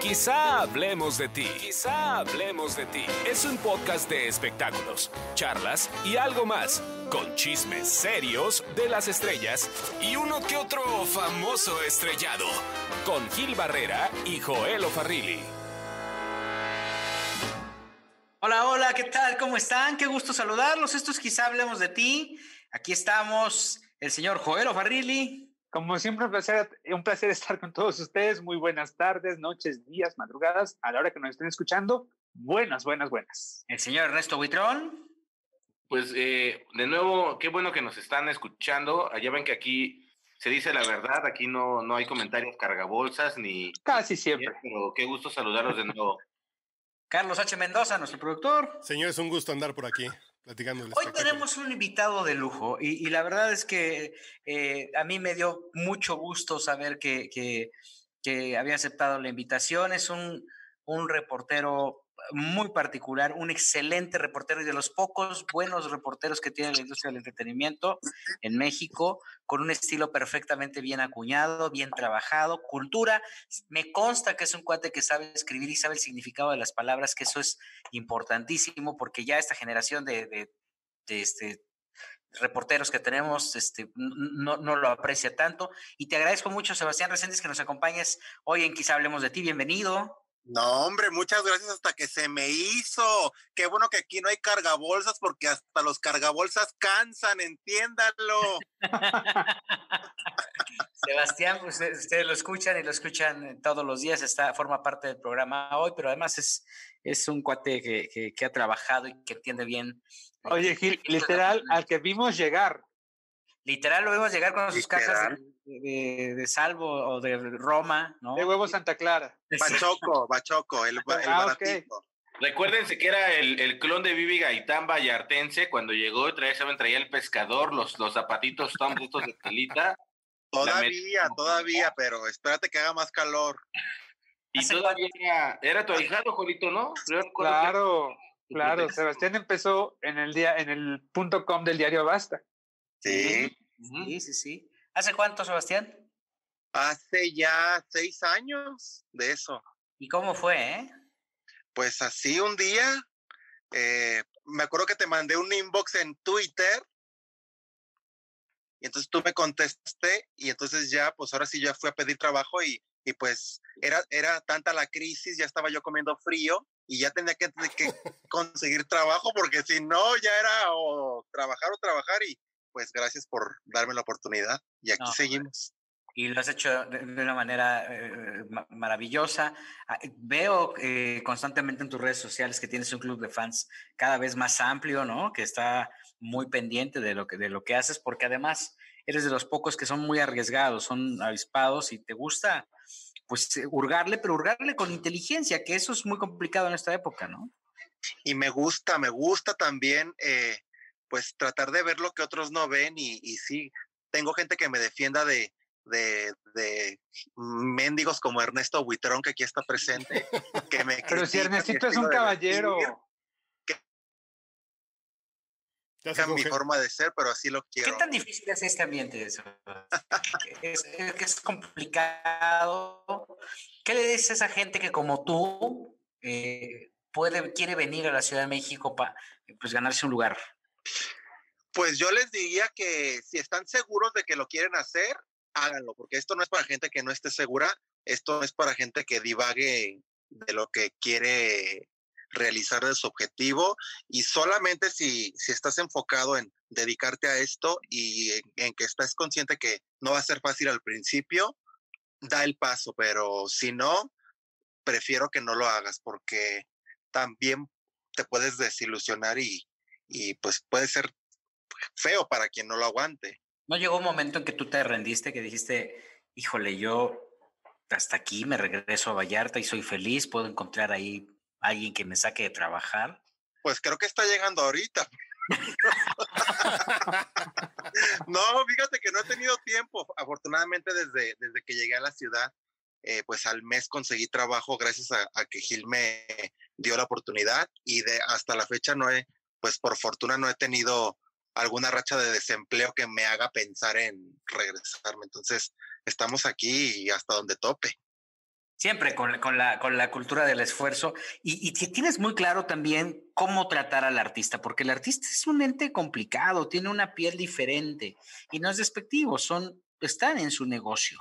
Quizá hablemos de ti. Quizá hablemos de ti. Es un podcast de espectáculos, charlas y algo más, con chismes serios de las estrellas y uno que otro famoso estrellado, con Gil Barrera y Joel Farrilli. Hola, hola, ¿qué tal? ¿Cómo están? Qué gusto saludarlos. Esto es Quizá hablemos de ti. Aquí estamos el señor Joel Farrilli. Como siempre, un placer, un placer estar con todos ustedes. Muy buenas tardes, noches, días, madrugadas, a la hora que nos estén escuchando. Buenas, buenas, buenas. El señor Ernesto Buitrón. Pues eh, de nuevo, qué bueno que nos están escuchando. Allá ven que aquí se dice la verdad, aquí no, no hay comentarios cargabolsas ni... Casi siempre. Pero qué gusto saludarlos de nuevo. Carlos H. Mendoza, nuestro productor. Señores, un gusto andar por aquí. Hoy tenemos un invitado de lujo y, la verdad es que eh, a mí me dio mucho gusto saber que, que, había aceptado la invitación. Es un, un reportero muy particular, un excelente reportero y de los pocos buenos reporteros que tiene la industria del entretenimiento en México, con un estilo perfectamente bien acuñado, bien trabajado, cultura. Me consta que es un cuate que sabe escribir y sabe el significado de las palabras, que eso es importantísimo porque ya esta generación de, de, este, reporteros que tenemos este, no, no, lo aprecia tanto. Y te agradezco mucho, Sebastián Reséndiz, que nos acompañes hoy en Quizá Hablemos de Ti. Bienvenido. No, hombre, muchas gracias hasta que se me hizo. Qué bueno que aquí no hay cargabolsas porque hasta los cargabolsas cansan, entiéndanlo. Sebastián, pues, eh, ustedes, lo escuchan y lo escuchan todos los días, está, forma parte del programa hoy, pero además es, es un cuate que, que ha trabajado y que entiende bien. Oye, Gil, literal, al que vimos llegar. Literal lo vemos llegar con sus cajas de, Salvo o de Roma, ¿no? De huevo Santa Clara. Bachoco, Bachoco, el, ah, Recuérdense que era el, clon de Vivi Gaitán Vallartense cuando llegó y traía, ¿saben? traía el pescador, los, los zapatitos Tom estos de telita. Todavía, todavía, pero espérate que haga más calor. Y todavía era, era tu ahijado, Jolito, ¿no? Claro, claro. Sebastián empezó en el día, en el punto com del diario Basta. Sí. Sí, sí, sí. ¿Hace cuánto, Sebastián? Hace ya seis años de eso. ¿Y cómo fue, eh? Pues así un día, eh, me acuerdo que te mandé un inbox en Twitter y entonces tú me contestaste y entonces ya, pues ahora sí ya fui a pedir trabajo y, y pues era, era tanta la crisis, ya estaba yo comiendo frío y ya tenía que, que conseguir trabajo porque si no ya era o trabajar o trabajar y pues gracias por darme la oportunidad y aquí seguimos. Y lo has hecho de, una manera eh, maravillosa. Ah, eh, veo eh, constantemente en tus redes sociales que tienes un club de fans cada vez más amplio, ¿no? Que está muy pendiente de lo que, de lo que haces, porque además eres de los pocos que son muy arriesgados, son avispados y te gusta, pues, hurgarle, pero hurgarle con inteligencia, que eso es muy complicado en esta época, ¿no? Y me gusta, me gusta también pues tratar de ver lo que otros no ven y, y sí, tengo gente que me defienda de, de, de mendigos como Ernesto Buitrón, que aquí está presente. Que me Pero si Ernestito es un caballero. Que mi forma de ser, pero así lo quiero. ¿Qué tan difícil es este ambiente? Eso? es, es, complicado. ¿Qué le dices a esa gente que como tú eh, puede, quiere venir a la Ciudad de México para pues, ganarse un lugar? Pues yo les diría que si están seguros de que lo quieren hacer, háganlo, porque esto no es para gente que no esté segura, esto es para gente que divague de lo que quiere realizar de su objetivo y solamente si, si estás enfocado en dedicarte a esto y en, que estás consciente que no va a ser fácil al principio, da el paso, pero si no, prefiero que no lo hagas porque también te puedes desilusionar y, y pues puede ser feo para quien no lo aguante. ¿No llegó un momento en que tú te rendiste, que dijiste, híjole, yo hasta aquí me regreso a Vallarta y soy feliz, puedo encontrar ahí alguien que me saque de trabajar? Pues creo que está llegando ahorita. no, fíjate que no he tenido tiempo. Afortunadamente desde, desde que llegué a la ciudad, eh, pues al mes conseguí trabajo gracias a, a, que Gil me dio la oportunidad y de hasta la fecha no he, pues por fortuna no he tenido alguna racha de desempleo que me haga pensar en regresarme. Entonces, estamos aquí y hasta donde tope. Siempre con, la, con, la, con la cultura del esfuerzo. Y, y tienes muy claro también cómo tratar al artista, porque el artista es un ente complicado, tiene una piel diferente y no es despectivo, son, están en su negocio.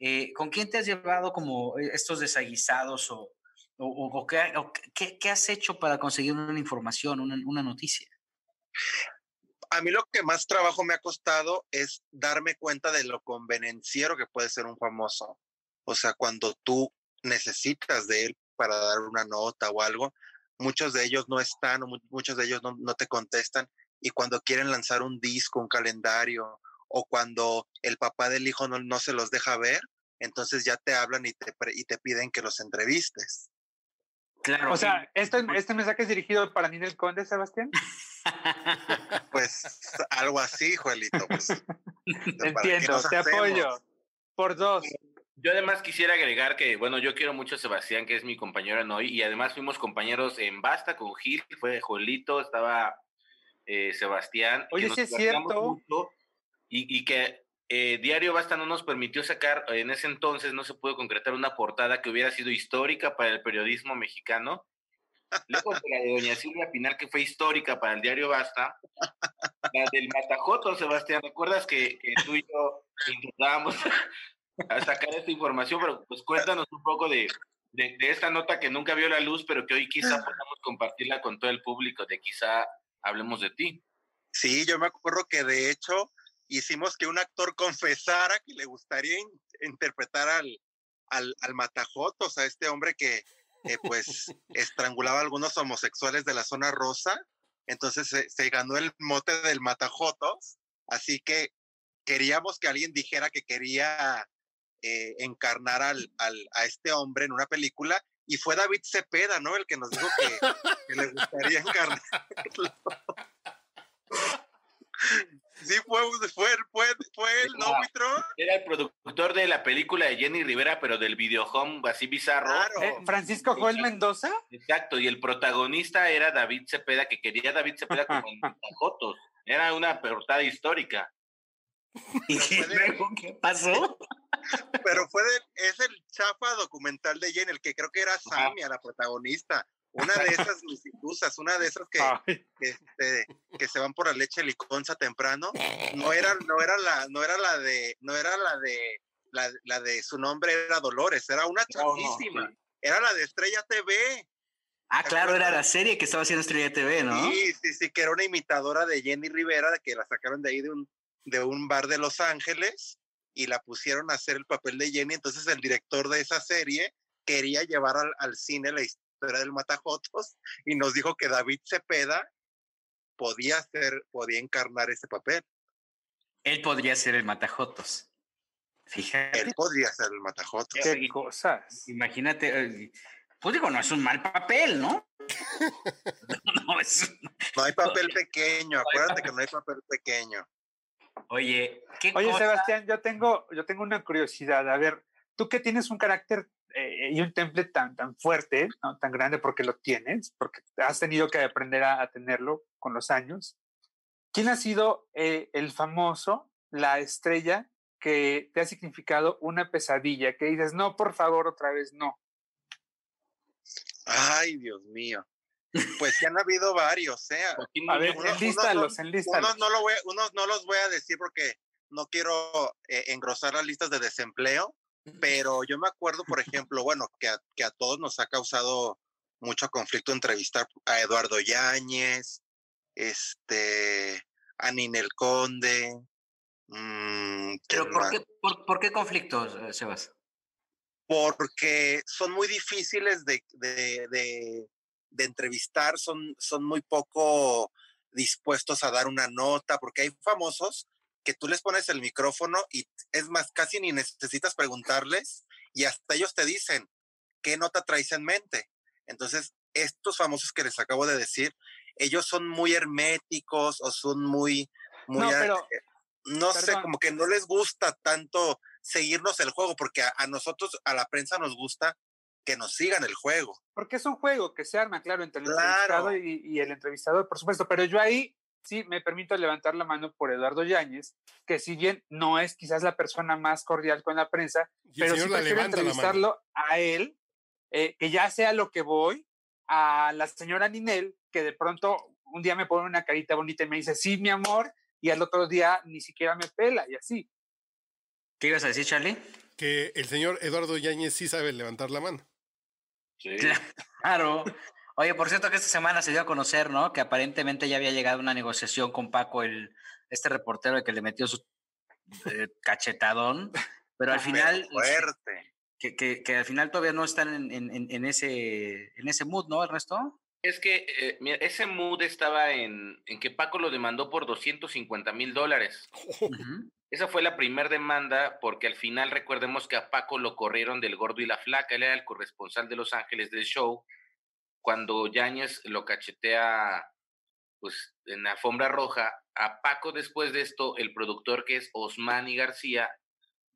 Eh, ¿Con quién te has llevado como estos desaguisados o, o, qué, qué, has hecho para conseguir una información, una, una noticia? A mí lo que más trabajo me ha costado es darme cuenta de lo convenenciero que puede ser un famoso. O sea, cuando tú necesitas de él para dar una nota o algo, muchos de ellos no están o muchos de ellos no, te contestan. Y cuando quieren lanzar un disco, un calendario, o cuando el papá del hijo no, no se los deja ver, entonces ya te hablan y te, y te piden que los entrevistes. Claro. O sea, ¿este, ¿este mensaje es dirigido para Ninel Conde, Sebastián? Pues algo así, Joelito. Pues, Entiendo, te apoyo. Por dos. Yo además quisiera agregar que, bueno, yo quiero mucho a Sebastián, que es mi compañero en hoy, y además fuimos compañeros en Basta con Gil, fue Jolito, estaba eh, Sebastián. Oye, sí es cierto. y, y, que eh, Diario Basta no nos permitió sacar, en ese entonces no se pudo concretar una portada que hubiera sido histórica para el periodismo mexicano. Luego la de Doña Silvia Pinar, que fue histórica para el Diario Basta. La del Matajoto, Sebastián, ¿recuerdas que, que tú y yo intentábamos a sacar esta información, pero pues cuéntanos un poco de, de, esta nota que nunca vio la luz, pero que hoy quizá podamos compartirla con todo el público, de quizá hablemos de ti. Sí, yo me acuerdo que de hecho hicimos que un actor confesara que le gustaría interpretar al, al, al Matajotos, a este hombre que pues estrangulaba a algunos homosexuales de la zona rosa. Entonces se, se ganó el mote del Matajotos. Así que queríamos que alguien dijera que quería eh, encarnar al, al, a este hombre en una película y fue David Cepeda, ¿no? El que nos dijo que, le gustaría encarnarlo. Sí, fue, fue, fue, fue el ¿no, Era el productor de la película de Jenny Rivera, pero del videohome así bizarro. Eh, Francisco Joel Mendoza. Exacto, y el protagonista era David Cepeda, que quería David Cepeda como en Tajotos. Era una portada histórica. ¿Y qué pasó? Pero fue es el chafa documental de Jenny, el que creo que era Samia, la protagonista. Una de esas lucidusas, una de esas que, que, este, que, se van por la leche liconza temprano. No era, no era la, no era la de, no era la de, la, la de su nombre era Dolores, era una chafísima. Era la de Estrella TV. Ah, claro, era la serie que estaba haciendo Estrella TV, ¿no? Sí, sí, sí, que era una imitadora de Jenny Rivera, que la sacaron de ahí de un, de un bar de Los Ángeles y la pusieron a hacer el papel de Jenny. Entonces el director de esa serie quería llevar al, cine la historia del Matajotos y nos dijo que David Cepeda podía hacer, podía encarnar ese papel. Él podría ser el Matajotos. Fíjate. Él podría ser el Matajotos. Qué cosas. Imagínate, eh, pues digo, no es un mal papel, ¿no? no, no hay papel pequeño, acuérdate que no hay papel pequeño. Oye, ¿qué Oye, Sebastián, yo tengo, yo tengo una curiosidad. A ver, tú que tienes un carácter eh, y un temple tan, tan fuerte, tan grande porque lo tienes, porque has tenido que aprender a, tenerlo con los años. ¿Quién ha sido eh, el famoso, la estrella que te ha significado una pesadilla? Que dices, no, por favor, otra vez no. Ay, Dios mío. Pues sí han habido varios, ¿eh? A ver, enlístalos, Unos no, lo voy, unos no los voy a decir porque no quiero eh, engrosar las listas de desempleo, pero yo me acuerdo, por ejemplo, bueno, que a, que a todos nos ha causado mucho conflicto entrevistar a Eduardo Yáñez, este, a Ninel Conde. Mm, ¿Pero por qué, por, qué conflictos, eh, Sebas? Porque son muy difíciles de, de de entrevistar son, son muy poco dispuestos a dar una nota, porque hay famosos que tú les pones el micrófono y es más, casi ni necesitas preguntarles y hasta ellos te dicen qué nota traes en mente. Entonces, estos famosos que les acabo de decir, ellos son muy herméticos o son muy, muy, no, eh, no sé, como que no les gusta tanto seguirnos el juego, porque a, nosotros, a la prensa nos gusta que nos sigan el juego. Porque es un juego que se arma, claro, entre el entrevistado y, el entrevistador, por supuesto, pero yo ahí sí me permito levantar la mano por Eduardo Yáñez, que si bien no es quizás la persona más cordial con la prensa, pero sí prefiero entrevistarlo a él, eh, que ya sea lo que voy, a la señora Ninel, que de pronto un día me pone una carita bonita y me dice, sí, mi amor, y al otro día ni siquiera me pela, y así. ¿Qué ibas a decir, Charlie? Que el señor Eduardo Yáñez sí sabe levantar la mano. Sí. Claro. Oye, por cierto que esta semana se dio a conocer, ¿no? Que aparentemente ya había llegado una negociación con Paco, el, este reportero que le metió su eh, cachetadón, pero al final... Este, fuerte. Que, que, que, al final todavía no están en, en, en, ese, en ese mood, ¿no, Ernesto? Es que eh, mira, ese mood estaba en, en, que Paco lo demandó por 250 mil dólares. Esa fue la primera demanda porque al final recordemos que a Paco lo corrieron del gordo y la flaca, él era el corresponsal de Los Ángeles del show cuando Yáñez lo cachetea pues en la alfombra roja, a Paco después de esto, el productor que es Osmani García,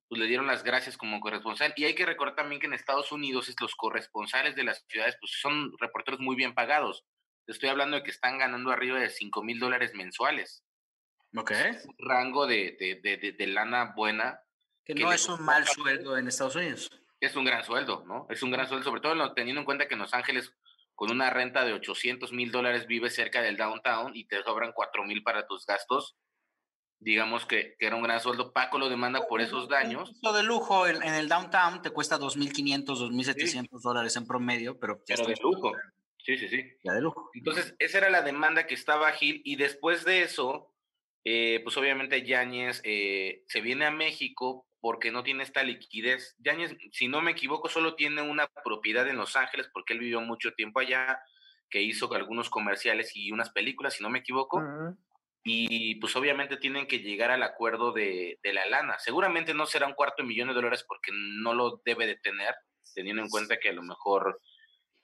pues le dieron las gracias como corresponsal. Y hay que recordar también que en Estados Unidos los corresponsales de las ciudades pues son reporteros muy bien pagados. Estoy hablando de que están ganando arriba de 5 mil dólares mensuales. Ok. un rango de, de, de, de, lana buena. Que, no es un mal sueldo en Estados Unidos. Es un gran sueldo, ¿no? Es un gran sueldo, sobre todo teniendo en cuenta que en Los Ángeles con una renta de 800 mil dólares vives cerca del downtown y te sobran 4 mil para tus gastos, digamos que, que, era un gran sueldo. Paco lo demanda por esos daños. Lo de lujo en, en, el downtown te cuesta 2.500, 2.700 sí. dólares en promedio, pero... Ya pero de lujo. Sí, sí, sí. Ya de lujo. Entonces, esa era la demanda que estaba Gil y después de eso, eh, pues obviamente Yáñez eh, se viene a México porque no tiene esta liquidez. Yáñez, si no me equivoco, solo tiene una propiedad en Los Ángeles porque él vivió mucho tiempo allá, que hizo algunos comerciales y unas películas, si no me equivoco. Uh -huh. Y pues obviamente tienen que llegar al acuerdo de, de, la lana. Seguramente no será un cuarto de millón de dólares porque no lo debe de tener, teniendo en cuenta que a lo mejor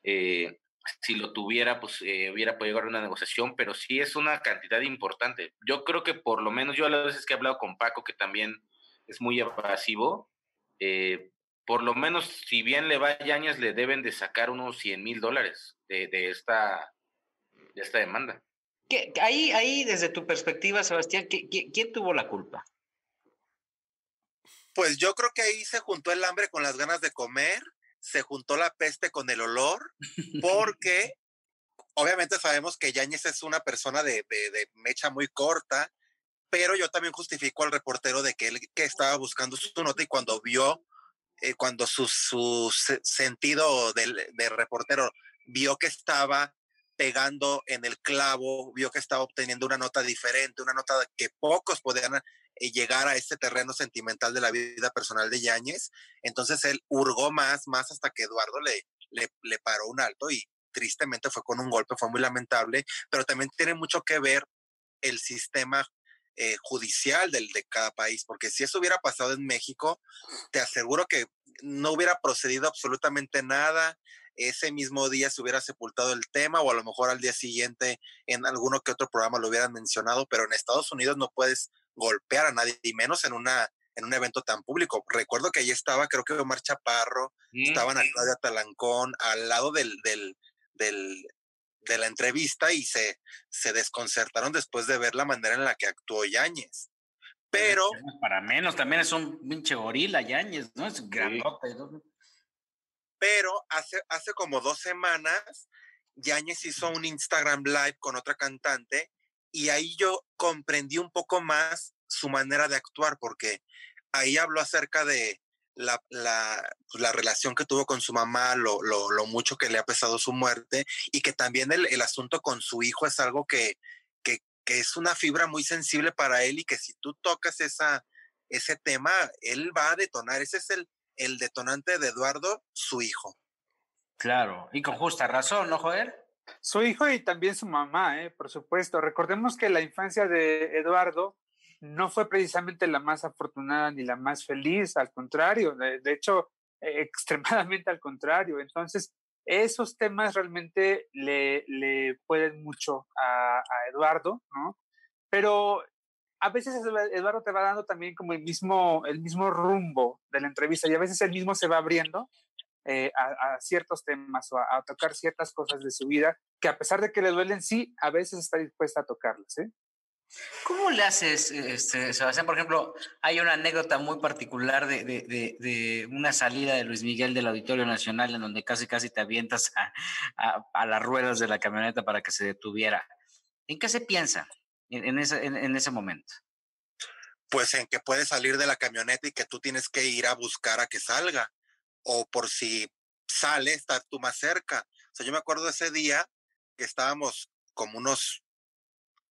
eh, si lo tuviera, pues eh, hubiera podido llegar a una negociación, pero sí es una cantidad importante. Yo creo que por lo menos yo a las veces que he hablado con Paco, que también es muy evasivo. Eh, por lo menos, si bien le va a Yañez, le deben de sacar unos 100 mil dólares de, de, esta, de esta demanda. ¿Qué, ahí, ahí, desde tu perspectiva, Sebastián, ¿qué, qué, quién tuvo la culpa? Pues yo creo que ahí se juntó el hambre con las ganas de comer, se juntó la peste con el olor, porque obviamente sabemos que Yañez es una persona de, de, de mecha muy corta, pero yo también justifico al reportero de que él que estaba buscando su nota y cuando vio, eh, cuando su, su sentido de, de, reportero vio que estaba pegando en el clavo, vio que estaba obteniendo una nota diferente, una nota que pocos podían eh, llegar a este terreno sentimental de la vida personal de Yáñez, entonces él hurgó más, más hasta que Eduardo le, le, le paró un alto y tristemente fue con un golpe, fue muy lamentable, pero también tiene mucho que ver el sistema eh, judicial del, de cada país, porque si eso hubiera pasado en México, te aseguro que no hubiera procedido absolutamente nada. Ese mismo día se hubiera sepultado el tema o a lo mejor al día siguiente en alguno que otro programa lo hubieran mencionado, pero en Estados Unidos no puedes golpear a nadie, y menos en una en un evento tan público. Recuerdo que allí estaba, creo que Omar Chaparro, mm, estaban sí. Claudia Talancón, al lado del, del, del, de la entrevista y se, se desconcertaron después de ver la manera en la que actuó Yáñez. Pero. Para menos, también es un pinche gorila Yáñez, ¿no? Es grandote. Sí. Pero hace, hace como dos semanas, Yáñez hizo un Instagram Live con otra cantante y ahí yo comprendí un poco más su manera de actuar, porque ahí habló acerca de, la, la, pues, la, relación que tuvo con su mamá, lo, lo, lo, mucho que le ha pesado su muerte y que también el, el asunto con su hijo es algo que, que, que, es una fibra muy sensible para él y que si tú tocas esa, ese tema, él va a detonar. Ese es el, el detonante de Eduardo, su hijo. Claro, y con justa razón, ¿no, Joder? Su hijo y también su mamá, ¿eh? por supuesto. Recordemos que la infancia de Eduardo no fue precisamente la más afortunada ni la más feliz, al contrario, de, hecho, eh, extremadamente al contrario. Entonces, esos temas realmente le, le pueden mucho a, Eduardo, ¿no? Pero a veces Eduardo te va dando también como el mismo, el mismo rumbo de la entrevista y a veces él mismo se va abriendo eh, a, a, ciertos temas o a, a, tocar ciertas cosas de su vida que a pesar de que le duelen, sí, a veces está dispuesta a tocarlas, ¿eh? ¿Cómo le haces, este, Sebastián? Por ejemplo, hay una anécdota muy particular de, de, de, una salida de Luis Miguel del Auditorio Nacional en donde casi casi te avientas a, a, las ruedas de la camioneta para que se detuviera. ¿En qué se piensa en, ese, en, ese momento? Pues en que puede salir de la camioneta y que tú tienes que ir a buscar a que salga. O por si sale, estar tú más cerca. O sea, yo me acuerdo ese día que estábamos como unos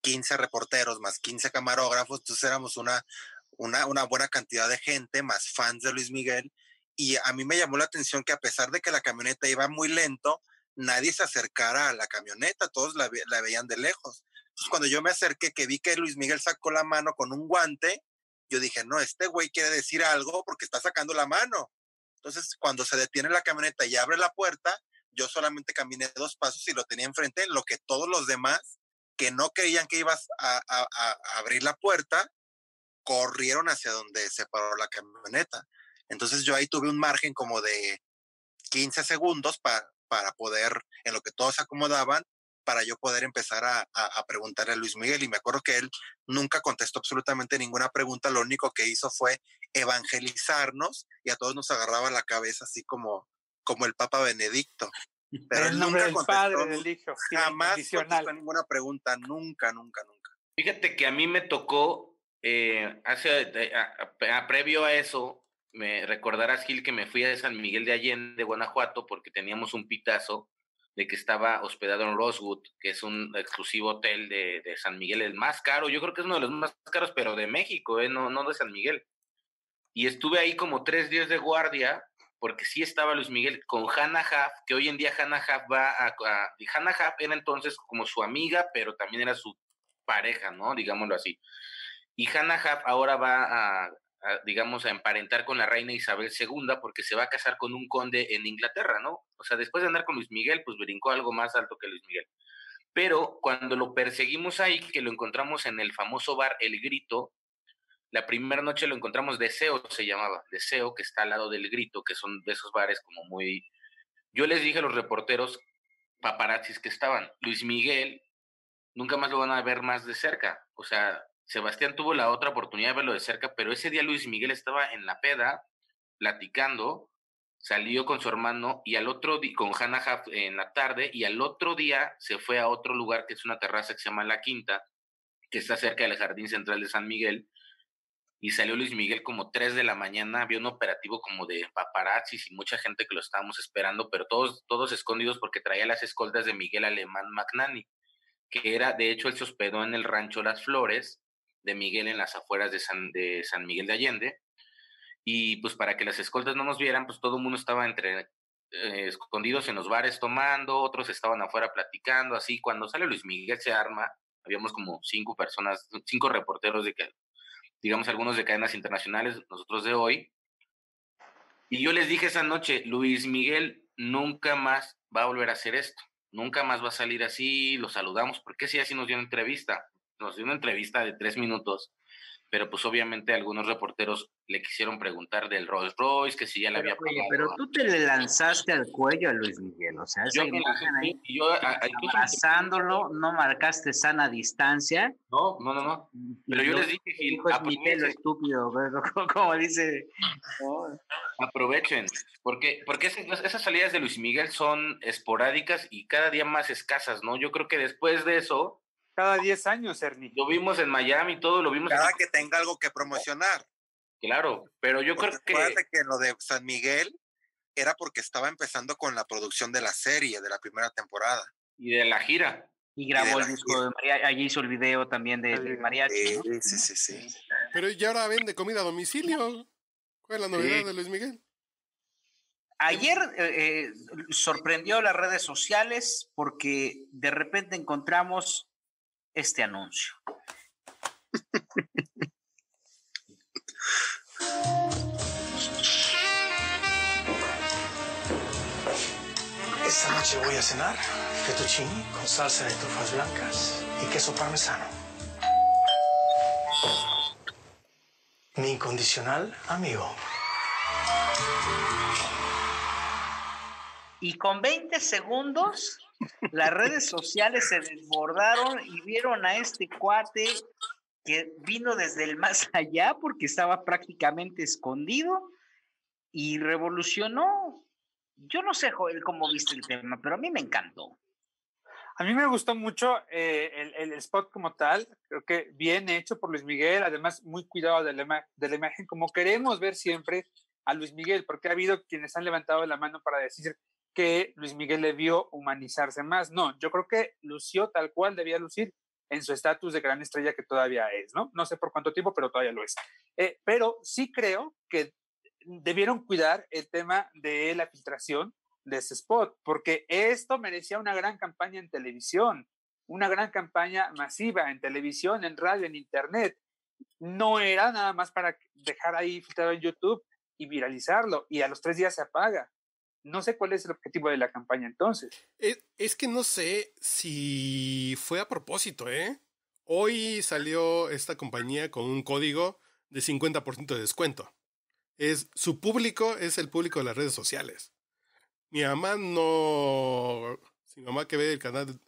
15 reporteros más 15 camarógrafos, entonces éramos una, una, buena cantidad de gente, más fans de Luis Miguel, y a mí me llamó la atención que a pesar de que la camioneta iba muy lento, nadie se acercara a la camioneta, todos la, la veían de lejos. Entonces cuando yo me acerqué, que vi que Luis Miguel sacó la mano con un guante, yo dije, no, este güey quiere decir algo porque está sacando la mano. Entonces, cuando se detiene la camioneta y abre la puerta, yo solamente caminé dos pasos y lo tenía enfrente, lo que todos los demás que no creían que ibas a, abrir la puerta, corrieron hacia donde se paró la camioneta. Entonces yo ahí tuve un margen como de 15 segundos para poder, en lo que todos se acomodaban, para yo poder empezar a, a, preguntarle a Luis Miguel. Y me acuerdo que él nunca contestó absolutamente ninguna pregunta, lo único que hizo fue evangelizarnos y a todos nos agarraba la cabeza así como, como el Papa Benedicto. Pero el nombre del Padre, del Hijo. Jamás contestó ninguna pregunta, nunca, nunca, nunca. Fíjate que a mí me tocó, eh, hace, a, previo a eso, me recordarás, Gil, que me fui a San Miguel de Allende, Guanajuato, porque teníamos un pitazo de que estaba hospedado en Rosewood, que es un exclusivo hotel de, de, San Miguel, el más caro, yo creo que es uno de los más caros, pero de México, eh, no, no de San Miguel. Y estuve ahí como tres días de guardia porque sí estaba Luis Miguel con Hannah Huff, que hoy en día Hannah Huff va a, a Hannah Huff era entonces como su amiga, pero también era su pareja, ¿no? Digámoslo así. Y Hannah Huff ahora va a, digamos, a emparentar con la reina Isabel II porque se va a casar con un conde en Inglaterra, ¿no? O sea, después de andar con Luis Miguel, pues brincó algo más alto que Luis Miguel. Pero cuando lo perseguimos ahí, que lo encontramos en el famoso bar El Grito, la primera noche lo encontramos Deseo, se llamaba, Deseo, que está al lado del Grito, que son de esos bares como muy... Yo les dije a los reporteros paparazzis que estaban, Luis Miguel, nunca más lo van a ver más de cerca. O sea, Sebastián tuvo la otra oportunidad de verlo de cerca, pero ese día Luis Miguel estaba en la peda, platicando, salió con su hermano y al otro día, con Hannah en la tarde, y al otro día se fue a otro lugar que es una terraza que se llama La Quinta, que está cerca del Jardín Central de San Miguel, y salió Luis Miguel como 3 de la mañana, había un operativo como de paparazzis y mucha gente que lo estábamos esperando, pero todos, todos escondidos porque traía las escoltas de Miguel Alemán Magnani, que era, de hecho, él se hospedó en el rancho Las Flores de Miguel en las afueras de San, de San Miguel de Allende, y pues para que las escoltas no nos vieran, pues todo el mundo estaba entre eh, escondidos en los bares tomando, otros estaban afuera platicando, así, cuando sale Luis Miguel se arma, habíamos como cinco personas, cinco reporteros de que digamos, algunos de cadenas internacionales, nosotros de hoy. Y yo les dije esa noche, Luis Miguel nunca más va a volver a hacer esto, nunca más va a salir así, lo saludamos, porque si así nos dio una entrevista, nos dio una entrevista de tres minutos pero pues obviamente algunos reporteros le quisieron preguntar del Rolls Royce, que si ya le había pagado. pero tú te le lanzaste al cuello a Luis Miguel, o sea, yo, ahí, yo abrazándolo, no marcaste sana distancia. No, no, no, no. Pero yo les dije, Gil, aprovechen. estúpido, como dice. Aprovechen, porque, porque esas salidas de Luis Miguel son esporádicas y cada día más escasas, ¿no? Yo creo que después de eso cada 10 años, Ernie. Lo vimos en Miami, todo lo vimos. Cada que tenga algo que promocionar. Claro, pero yo creo que. que lo de San Miguel era porque estaba empezando con la producción de la serie, de la primera temporada. Y de la gira. Y grabó el disco de María, allí hizo el video también de, mariachi. Sí, sí, sí, Pero ya ahora vende comida a domicilio. ¿Cuál es la novedad de Luis Miguel? Ayer eh, eh, sorprendió las redes sociales porque de repente encontramos este anuncio. Esta noche voy a cenar fettuccini con salsa de trufas blancas y queso parmesano. Mi incondicional amigo. Y con 20 segundos las redes sociales se desbordaron y vieron a este cuate que vino desde el más allá porque estaba prácticamente escondido y revolucionó. Yo no sé, Joel, cómo viste el tema, pero a mí me encantó. A mí me gustó mucho eh, el, el, spot como tal, creo que bien hecho por Luis Miguel, además muy cuidado de la, de la imagen, como queremos ver siempre a Luis Miguel, porque ha habido quienes han levantado la mano para decir que Luis Miguel debió humanizarse más. No, yo creo que lució tal cual debía lucir en su estatus de gran estrella que todavía es, ¿no? No sé por cuánto tiempo, pero todavía lo es. Eh, pero sí creo que debieron cuidar el tema de la filtración de ese spot, porque esto merecía una gran campaña en televisión, una gran campaña masiva en televisión, en radio, en internet. No era nada más para dejar ahí filtrado en YouTube y viralizarlo y a los tres días se apaga. No sé cuál es el objetivo de la campaña entonces. Es, que no sé si fue a propósito, ¿eh? Hoy salió esta compañía con un código de 50% de descuento. Es, su público es el público de las redes sociales. Mi mamá no. Mi mamá que ve el canal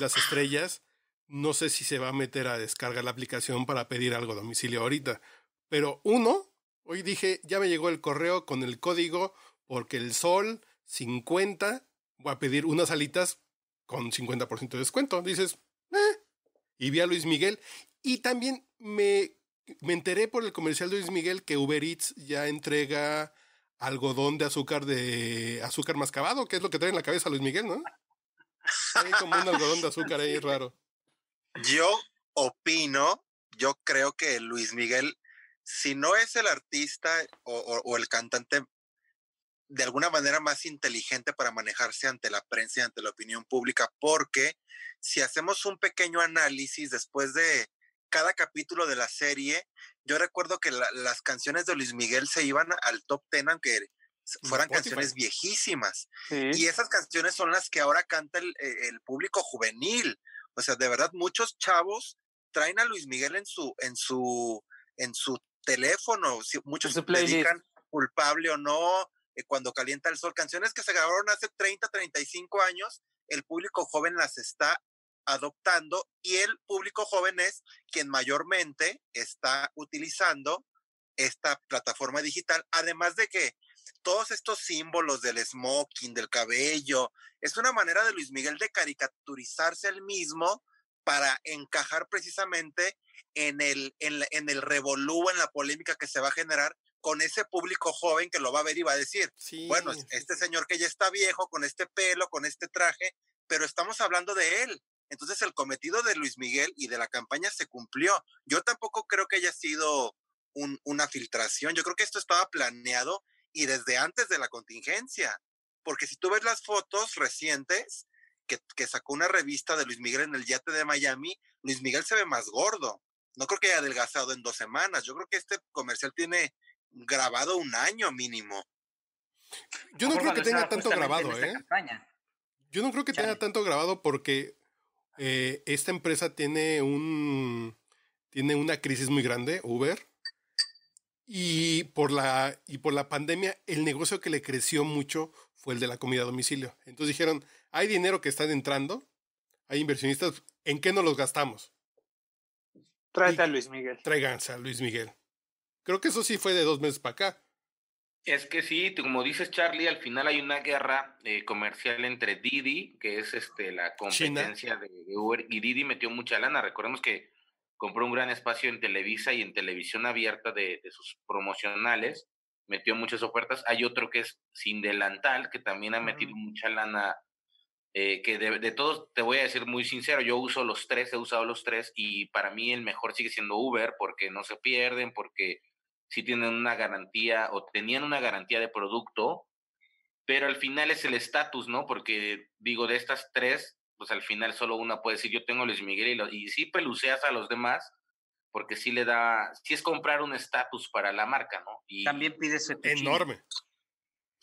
las estrellas, no sé si se va a meter a descargar la aplicación para pedir algo a domicilio ahorita. Pero uno, hoy dije, ya me llegó el correo con el código porque el sol 50, voy a pedir unas alitas con 50% de descuento. Dices, eh. Y vi a Luis Miguel. Y también me, me enteré por el comercial de Luis Miguel que Uber Eats ya entrega algodón de azúcar de azúcar mascabado, que es lo que trae en la cabeza Luis Miguel, ¿no? Hay como un algodón de azúcar ahí raro. Yo opino, yo creo que Luis Miguel, si no es el artista o el cantante de alguna manera más inteligente para manejarse ante la prensa y ante la opinión pública, porque si hacemos un pequeño análisis después de cada capítulo de la serie, yo recuerdo que las canciones de Luis Miguel se iban al top ten, aunque fueran canciones viejísimas. Y esas canciones son las que ahora canta el, e, el, público juvenil. O sea, de verdad, muchos chavos traen a Luis Miguel en su, en su, en su teléfono. Muchos se dedican culpable o no, eh, cuando calienta el sol, canciones que se grabaron hace 30, 35 años, el público joven las está adoptando y el público joven es quien mayormente está utilizando esta plataforma digital, además de que todos estos símbolos del smoking, del cabello, es una manera de Luis Miguel de caricaturizarse él mismo para encajar precisamente en el, en, en el revolú, en la polémica que se va a generar con ese público joven que lo va a ver y va a decir, bueno, este señor que ya está viejo, con este pelo, con este traje, pero estamos hablando de él. Entonces el cometido de Luis Miguel y de la campaña se cumplió. Yo tampoco creo que haya sido una filtración, yo creo que esto estaba planeado y desde antes de la contingencia, porque si tú ves las fotos recientes que, que sacó una revista de Luis Miguel en el yate de Miami, Luis Miguel se ve más gordo. No creo que haya adelgazado en dos semanas. Yo creo que este comercial tiene grabado un año mínimo. Yo no creo que tenga tanto grabado, ¿eh? Yo no creo que tenga tanto grabado porque eh, esta empresa tiene un tiene una crisis muy grande, Uber, y por la y por la pandemia el negocio que le creció mucho fue el de la comida a domicilio. Entonces dijeron, hay dinero que están entrando, hay inversionistas, ¿en qué no los gastamos? Tráete a Luis Miguel. Tráiganse a Luis Miguel. Creo que eso sí fue de dos meses para acá. Es que sí, como dices Charlie, al final hay una guerra eh, comercial entre Didi, que es este la competencia de, Uber, y Didi metió mucha lana. Recordemos que compró un gran espacio en Televisa y en televisión abierta de, sus promocionales, metió muchas ofertas. Hay otro que es Sin Delantal, que también ha metido mucha lana, eh, que de, de, todos, te voy a decir muy sincero, yo uso los tres, he usado los tres, y para mí el mejor sigue siendo Uber, porque no se pierden, porque si tienen una garantía o tenían una garantía de producto, pero al final es el estatus, ¿no? Porque digo, de estas tres, pues al final solo una puede decir, yo tengo Luis Miguel y, lo, y sí peluceas a los demás, porque sí le da, sí es comprar un estatus para la marca, ¿no? Y también pide ese enorme.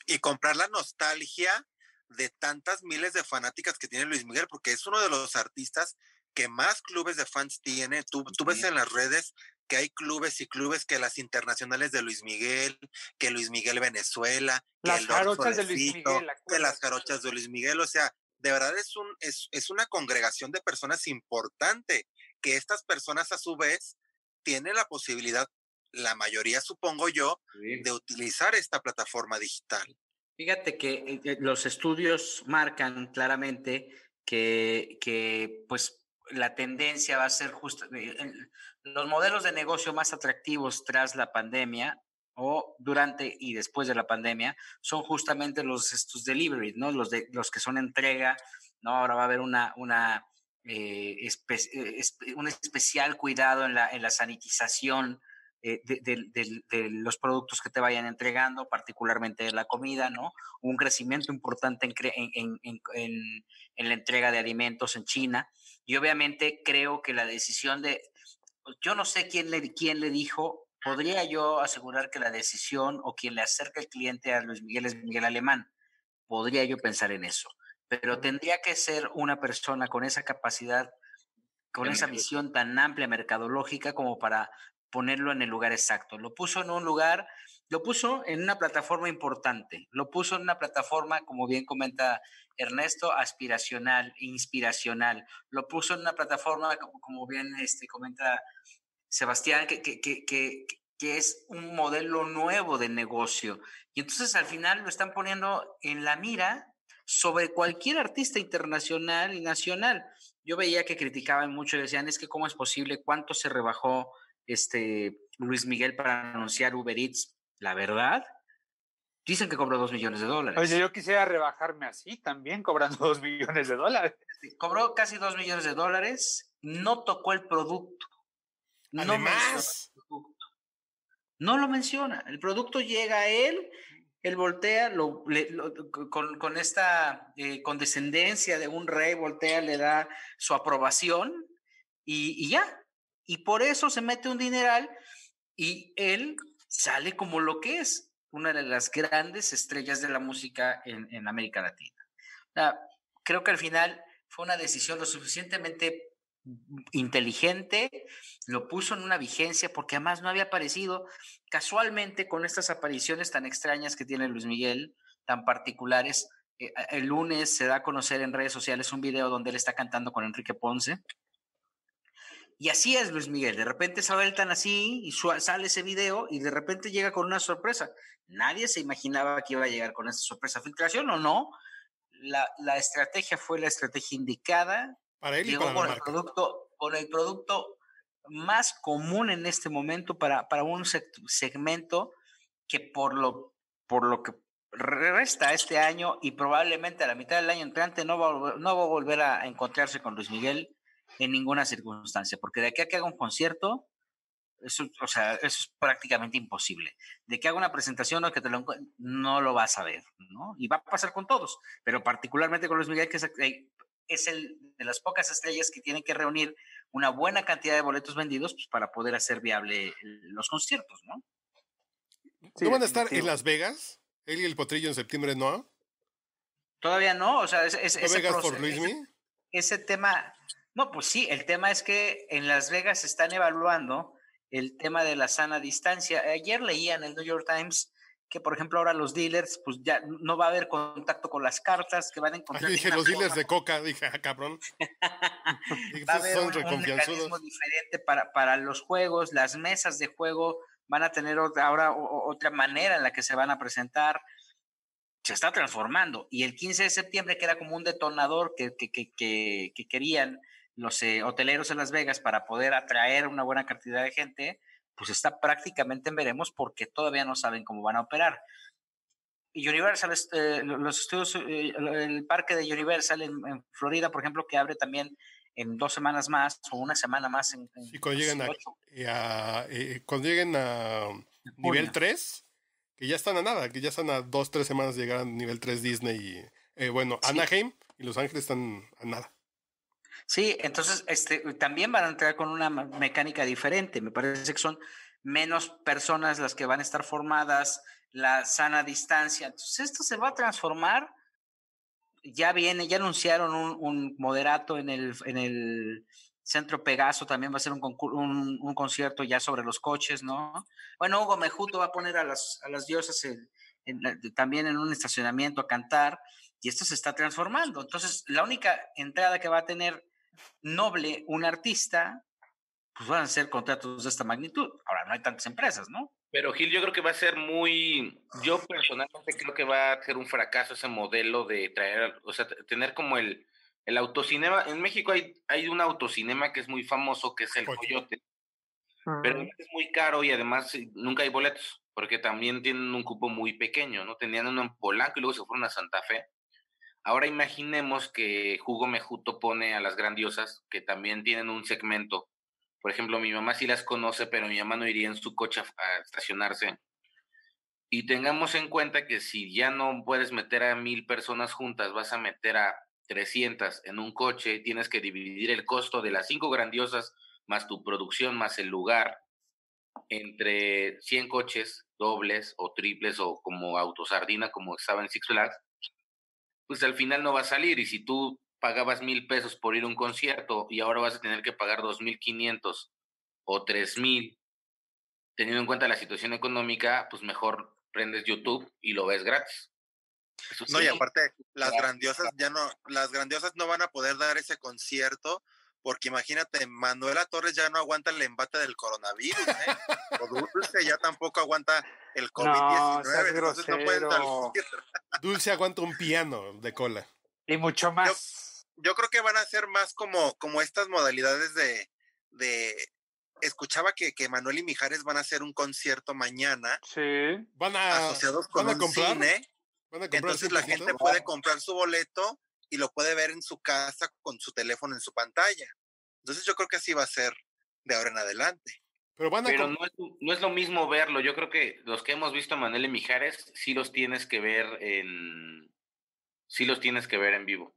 Y comprar la nostalgia de tantas miles de fanáticas que tiene Luis Miguel, porque es uno de los artistas que más clubes de fans tiene. Tú, tú ves en las redes que hay clubes y clubes que las internacionales de Luis Miguel, que Luis Miguel Venezuela, las que jarochas de Luis Miguel, que las jarochas de Luis Miguel, o sea, de verdad es un es, es una congregación de personas importante que estas personas a su vez tiene la posibilidad, la mayoría supongo yo, de utilizar esta plataforma digital. Fíjate que eh, eh, los estudios marcan claramente que, que pues la tendencia va a ser justo, eh, los modelos de negocio más atractivos tras la pandemia o durante y después de la pandemia son justamente los estos delivery, ¿no? Los de los que son entrega, ¿no? Ahora va a haber una, una un especial cuidado en la, en la sanitización eh, de, los productos que te vayan entregando, particularmente de la comida, ¿no? Un crecimiento importante en, en, la entrega de alimentos en China. Y obviamente creo que la decisión de, pues, yo no sé quién le, quién le dijo, podría yo asegurar que la decisión o quien le acerca el cliente a Luis Miguel es Miguel Alemán. Podría yo pensar en eso. Pero tendría que ser una persona con esa capacidad con esa visión tan amplia mercadológica como para ponerlo en el lugar exacto. Lo puso en un lugar, lo puso en una plataforma importante, lo puso en una plataforma, como bien comenta Ernesto, aspiracional, inspiracional, lo puso en una plataforma, como, bien este, comenta Sebastián, que, que, que, que es un modelo nuevo de negocio. Y entonces al final lo están poniendo en la mira sobre cualquier artista internacional y nacional. Yo veía que criticaban mucho y decían, es que cómo es posible, cuánto se rebajó este, Luis Miguel para anunciar Uber Eats, la verdad, dicen que cobró dos millones de dólares. Oye, yo quisiera rebajarme así también, cobrando dos millones de dólares. Cobró casi dos millones de dólares, no tocó el producto. No Además, no lo menciona. El producto llega a él, él voltea, lo, con, con, esta eh, condescendencia de un rey, voltea, le da su aprobación y, y ya, y por eso se mete un dineral y él sale como lo que es, una de las grandes estrellas de la música en, América Latina. creo que al final fue una decisión lo suficientemente inteligente, lo puso en una vigencia porque además no había aparecido casualmente con estas apariciones tan extrañas que tiene Luis Miguel, tan particulares. Eh, el lunes se da a conocer en redes sociales un video donde él está cantando con Enrique Ponce y así es Luis Miguel, de repente sale tan así y sale ese video y de repente llega con una sorpresa. Nadie se imaginaba que iba a llegar con esa sorpresa. ¿Filtración o no? La, la estrategia fue la estrategia indicada. Para él y Llegó para con, el producto, con el producto más común en este momento para, para un segmento que por lo, por lo que resta este año y probablemente a la mitad del año entrante no va, no va a volver a encontrarse con Luis Miguel en ninguna circunstancia, porque de aquí a que haga un concierto, eso, o sea, eso es prácticamente imposible. De que haga una presentación o que te lo no lo vas a ver, ¿no? Y va a pasar con todos, pero particularmente con Luis Miguel, que es, es el de las pocas estrellas que tienen que reunir una buena cantidad de boletos vendidos pues, para poder hacer viable los conciertos, ¿no? ¿No van a estar en Las Vegas? ¿Él y el Potrillo en septiembre no? Todavía no, o sea, es, ese, Vegas por Luismi? ese tema no, pues sí, el tema es que en Las Vegas están evaluando el tema de la sana distancia. Ayer leía en el New York Times que, por ejemplo, ahora los dealers, pues ya no va a haber contacto con las cartas, que van a encontrar. dije, los dealers de coca, dije, ah, cabrón. va a haber un, mecanismo diferente para, para los juegos, las mesas de juego van a tener otra, ahora otra manera en la que se van a presentar se está transformando. Y el 15 de septiembre, que era como un detonador que, que, que, que querían los eh, hoteleros en Las Vegas para poder atraer una buena cantidad de gente, pues está prácticamente en veremos porque todavía no saben cómo van a operar. Y Universal, este, los estudios, eh, el parque de Universal en, Florida, por ejemplo, que abre también en dos semanas más o una semana más. En, y cuando lleguen a, eh, cuando lleguen a nivel 3, que ya están a nada, que ya están a dos, tres semanas de llegar a nivel 3 Disney. Y, bueno, Anaheim y Los Ángeles están a nada. Sí, entonces este, también van a entrar con una mecánica diferente. Me parece que son menos personas las que van a estar formadas, la sana distancia. Entonces esto se va a transformar. Ya viene, ya anunciaron un, moderato en el, en el Centro Pegaso, también va a ser un, un, concierto ya sobre los coches, ¿no? Bueno, Hugo Mejuto va a poner a las, a las diosas también en un estacionamiento a cantar y esto se está transformando. Entonces, la única entrada que va a tener noble un artista pues van a ser contratos de esta magnitud. Ahora no hay tantas empresas, ¿no? Pero Gil, yo creo que va a ser muy, yo personalmente creo que va a ser un fracaso ese modelo de traer, o sea, tener como el, el autocinema. En México hay, hay un autocinema que es muy famoso, que es el Coyote. Pero es muy caro y además eh, nunca hay boletos, porque también tienen un cupo muy pequeño, ¿no? Tenían uno en Polanco y luego se fueron a Santa Fe. Ahora imaginemos que Jugo Mejuto pone a las grandiosas, que también tienen un segmento por ejemplo, mi mamá sí las conoce, pero mi mamá no iría en su coche a, estacionarse. Y tengamos en cuenta que si ya no puedes meter a mil personas juntas, vas a meter a 300 en un coche, tienes que dividir el costo de las cinco grandiosas más tu producción más el lugar entre 100 coches dobles o triples o como autosardina como estaba en Six Flags, pues al final no va a salir. Y si tú pagabas mil pesos por ir a un concierto y ahora vas a tener que pagar dos mil quinientos o tres mil, teniendo en cuenta la situación económica, pues mejor prendes YouTube y lo ves gratis. no, y aparte, las grandiosas ya no, las grandiosas no van a poder dar ese concierto porque imagínate, Manuela Torres ya no aguanta el embate del coronavirus, ¿eh? O Dulce ya tampoco aguanta el COVID-19, no, entonces no pueden Dulce aguanta un piano de cola. Y mucho más yo creo que van a ser más como, como estas modalidades de, de escuchaba que, que Manuel y Mijares van a hacer un concierto mañana. Sí. Van a, asociados con un cine. entonces la gente puede comprar su boleto y lo puede ver en su casa con su teléfono en su pantalla. Entonces yo creo que así va a ser de ahora en adelante. Pero, van a Pero no, es, no es lo mismo verlo. Yo creo que los que hemos visto a Manuel y Mijares sí los tienes que ver en sí los tienes que ver en vivo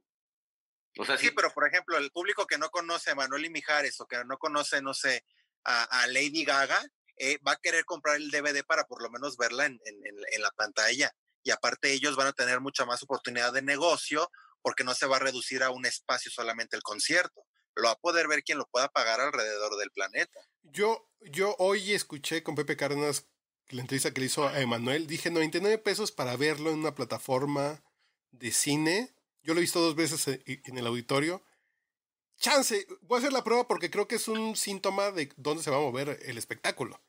sí, pero por ejemplo, el público que no conoce a Manuel y Mijares o que no conoce, no sé, a, Lady Gaga, eh, va a querer comprar el DVD para por lo menos verla en, la pantalla. Y aparte ellos van a tener mucha más oportunidad de negocio porque no se va a reducir a un espacio solamente el concierto. Lo va a poder ver quien lo pueda pagar alrededor del planeta. Yo, yo hoy escuché con Pepe Cárdenas la entrevista que le hizo a Emanuel. Dije 99 pesos para verlo en una plataforma de cine yo lo he visto dos veces eh, en el auditorio. Chance, voy a hacer la prueba porque creo que es un síntoma de dónde se va a mover el espectáculo.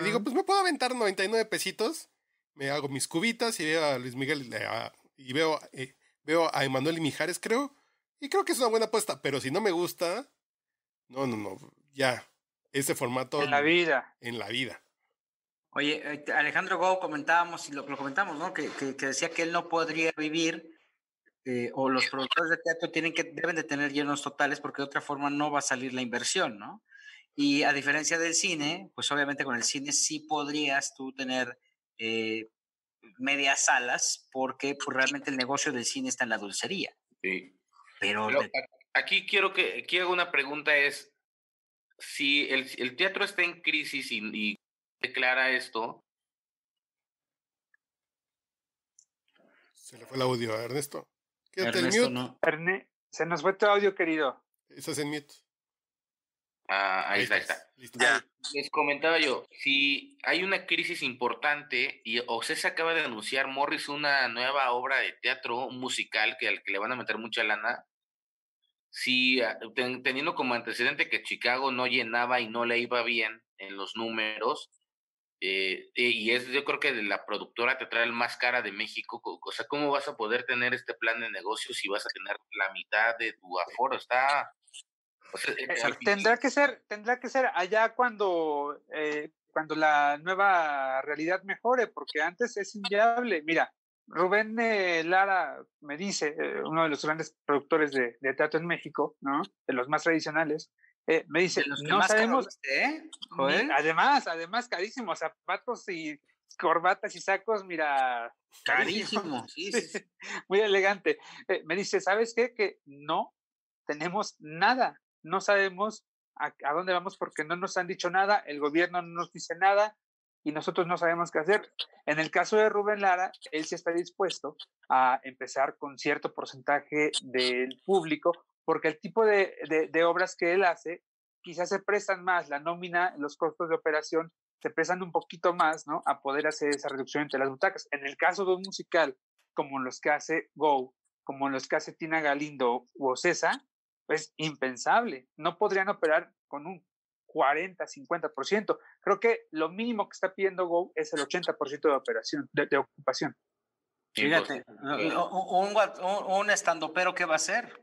Y digo, pues me puedo aventar 99 pesitos, me hago mis cubitas y veo a Luis Miguel y veo, eh, veo a Emanuel y Mijares, creo. Y creo que es una buena apuesta, pero si no me gusta, no, no, no, ya, ese formato. En la vida. En la vida. Oye, eh, Alejandro Go comentábamos, y lo, lo comentamos, ¿no? Que, que, decía que él no podría vivir eh, o los productores de teatro tienen que, deben de tener llenos totales porque de otra forma no va a salir la inversión, ¿no? Y a diferencia del cine, pues obviamente con el cine sí podrías tú tener eh, medias salas porque pues, realmente el negocio del cine está en la dulcería. Sí. Pero, aquí quiero que aquí hago una pregunta es si el, el teatro está en crisis y, y declara esto. Se le fue el audio a Ernesto. Quédate se nos fue tu audio, querido. Estás en mute. Ah, ahí, está, ahí está. Ya. Les comentaba yo, si hay una crisis importante y se acaba de anunciar Morris una nueva obra de teatro musical que al que le van a meter mucha lana, si ah, teniendo como antecedente que Chicago no llenaba y no le iba bien en los números, eh, eh, y es yo creo que de la productora teatral más cara de México, o sea, ¿cómo vas a poder tener este plan de negocio si vas a tener la mitad de tu aforo? Está... Eh, tendrá que ser, tendrá que ser allá cuando, cuando la nueva realidad mejore, porque antes es inviable. Mira, Rubén Lara me dice, uno de los grandes productores de, de teatro en México, ¿no? De los más tradicionales, eh, me dice, no sabemos. ¿eh? Además, además, carísimos, zapatos y corbatas y sacos, mira. Carísimo, sí, Muy elegante. Eh, me dice, ¿sabes qué? Que no tenemos nada. No sabemos a, dónde vamos porque no nos han dicho nada, el gobierno no nos dice nada y nosotros no sabemos qué hacer. En el caso de Rubén Lara, él sí está dispuesto a empezar con cierto porcentaje del público porque el tipo de, de, obras que él hace quizás se prestan más, la nómina, los costos de operación se prestan un poquito más, ¿no? A poder hacer esa reducción entre las butacas. En el caso de un musical como los que hace Go, como los que hace Tina Galindo o César, pues impensable. No podrían operar con un 40, 50%. Creo que lo mínimo que está pidiendo Go es el 80% de operación, de, ocupación. Fíjate, un, un, un pero ¿qué va a hacer?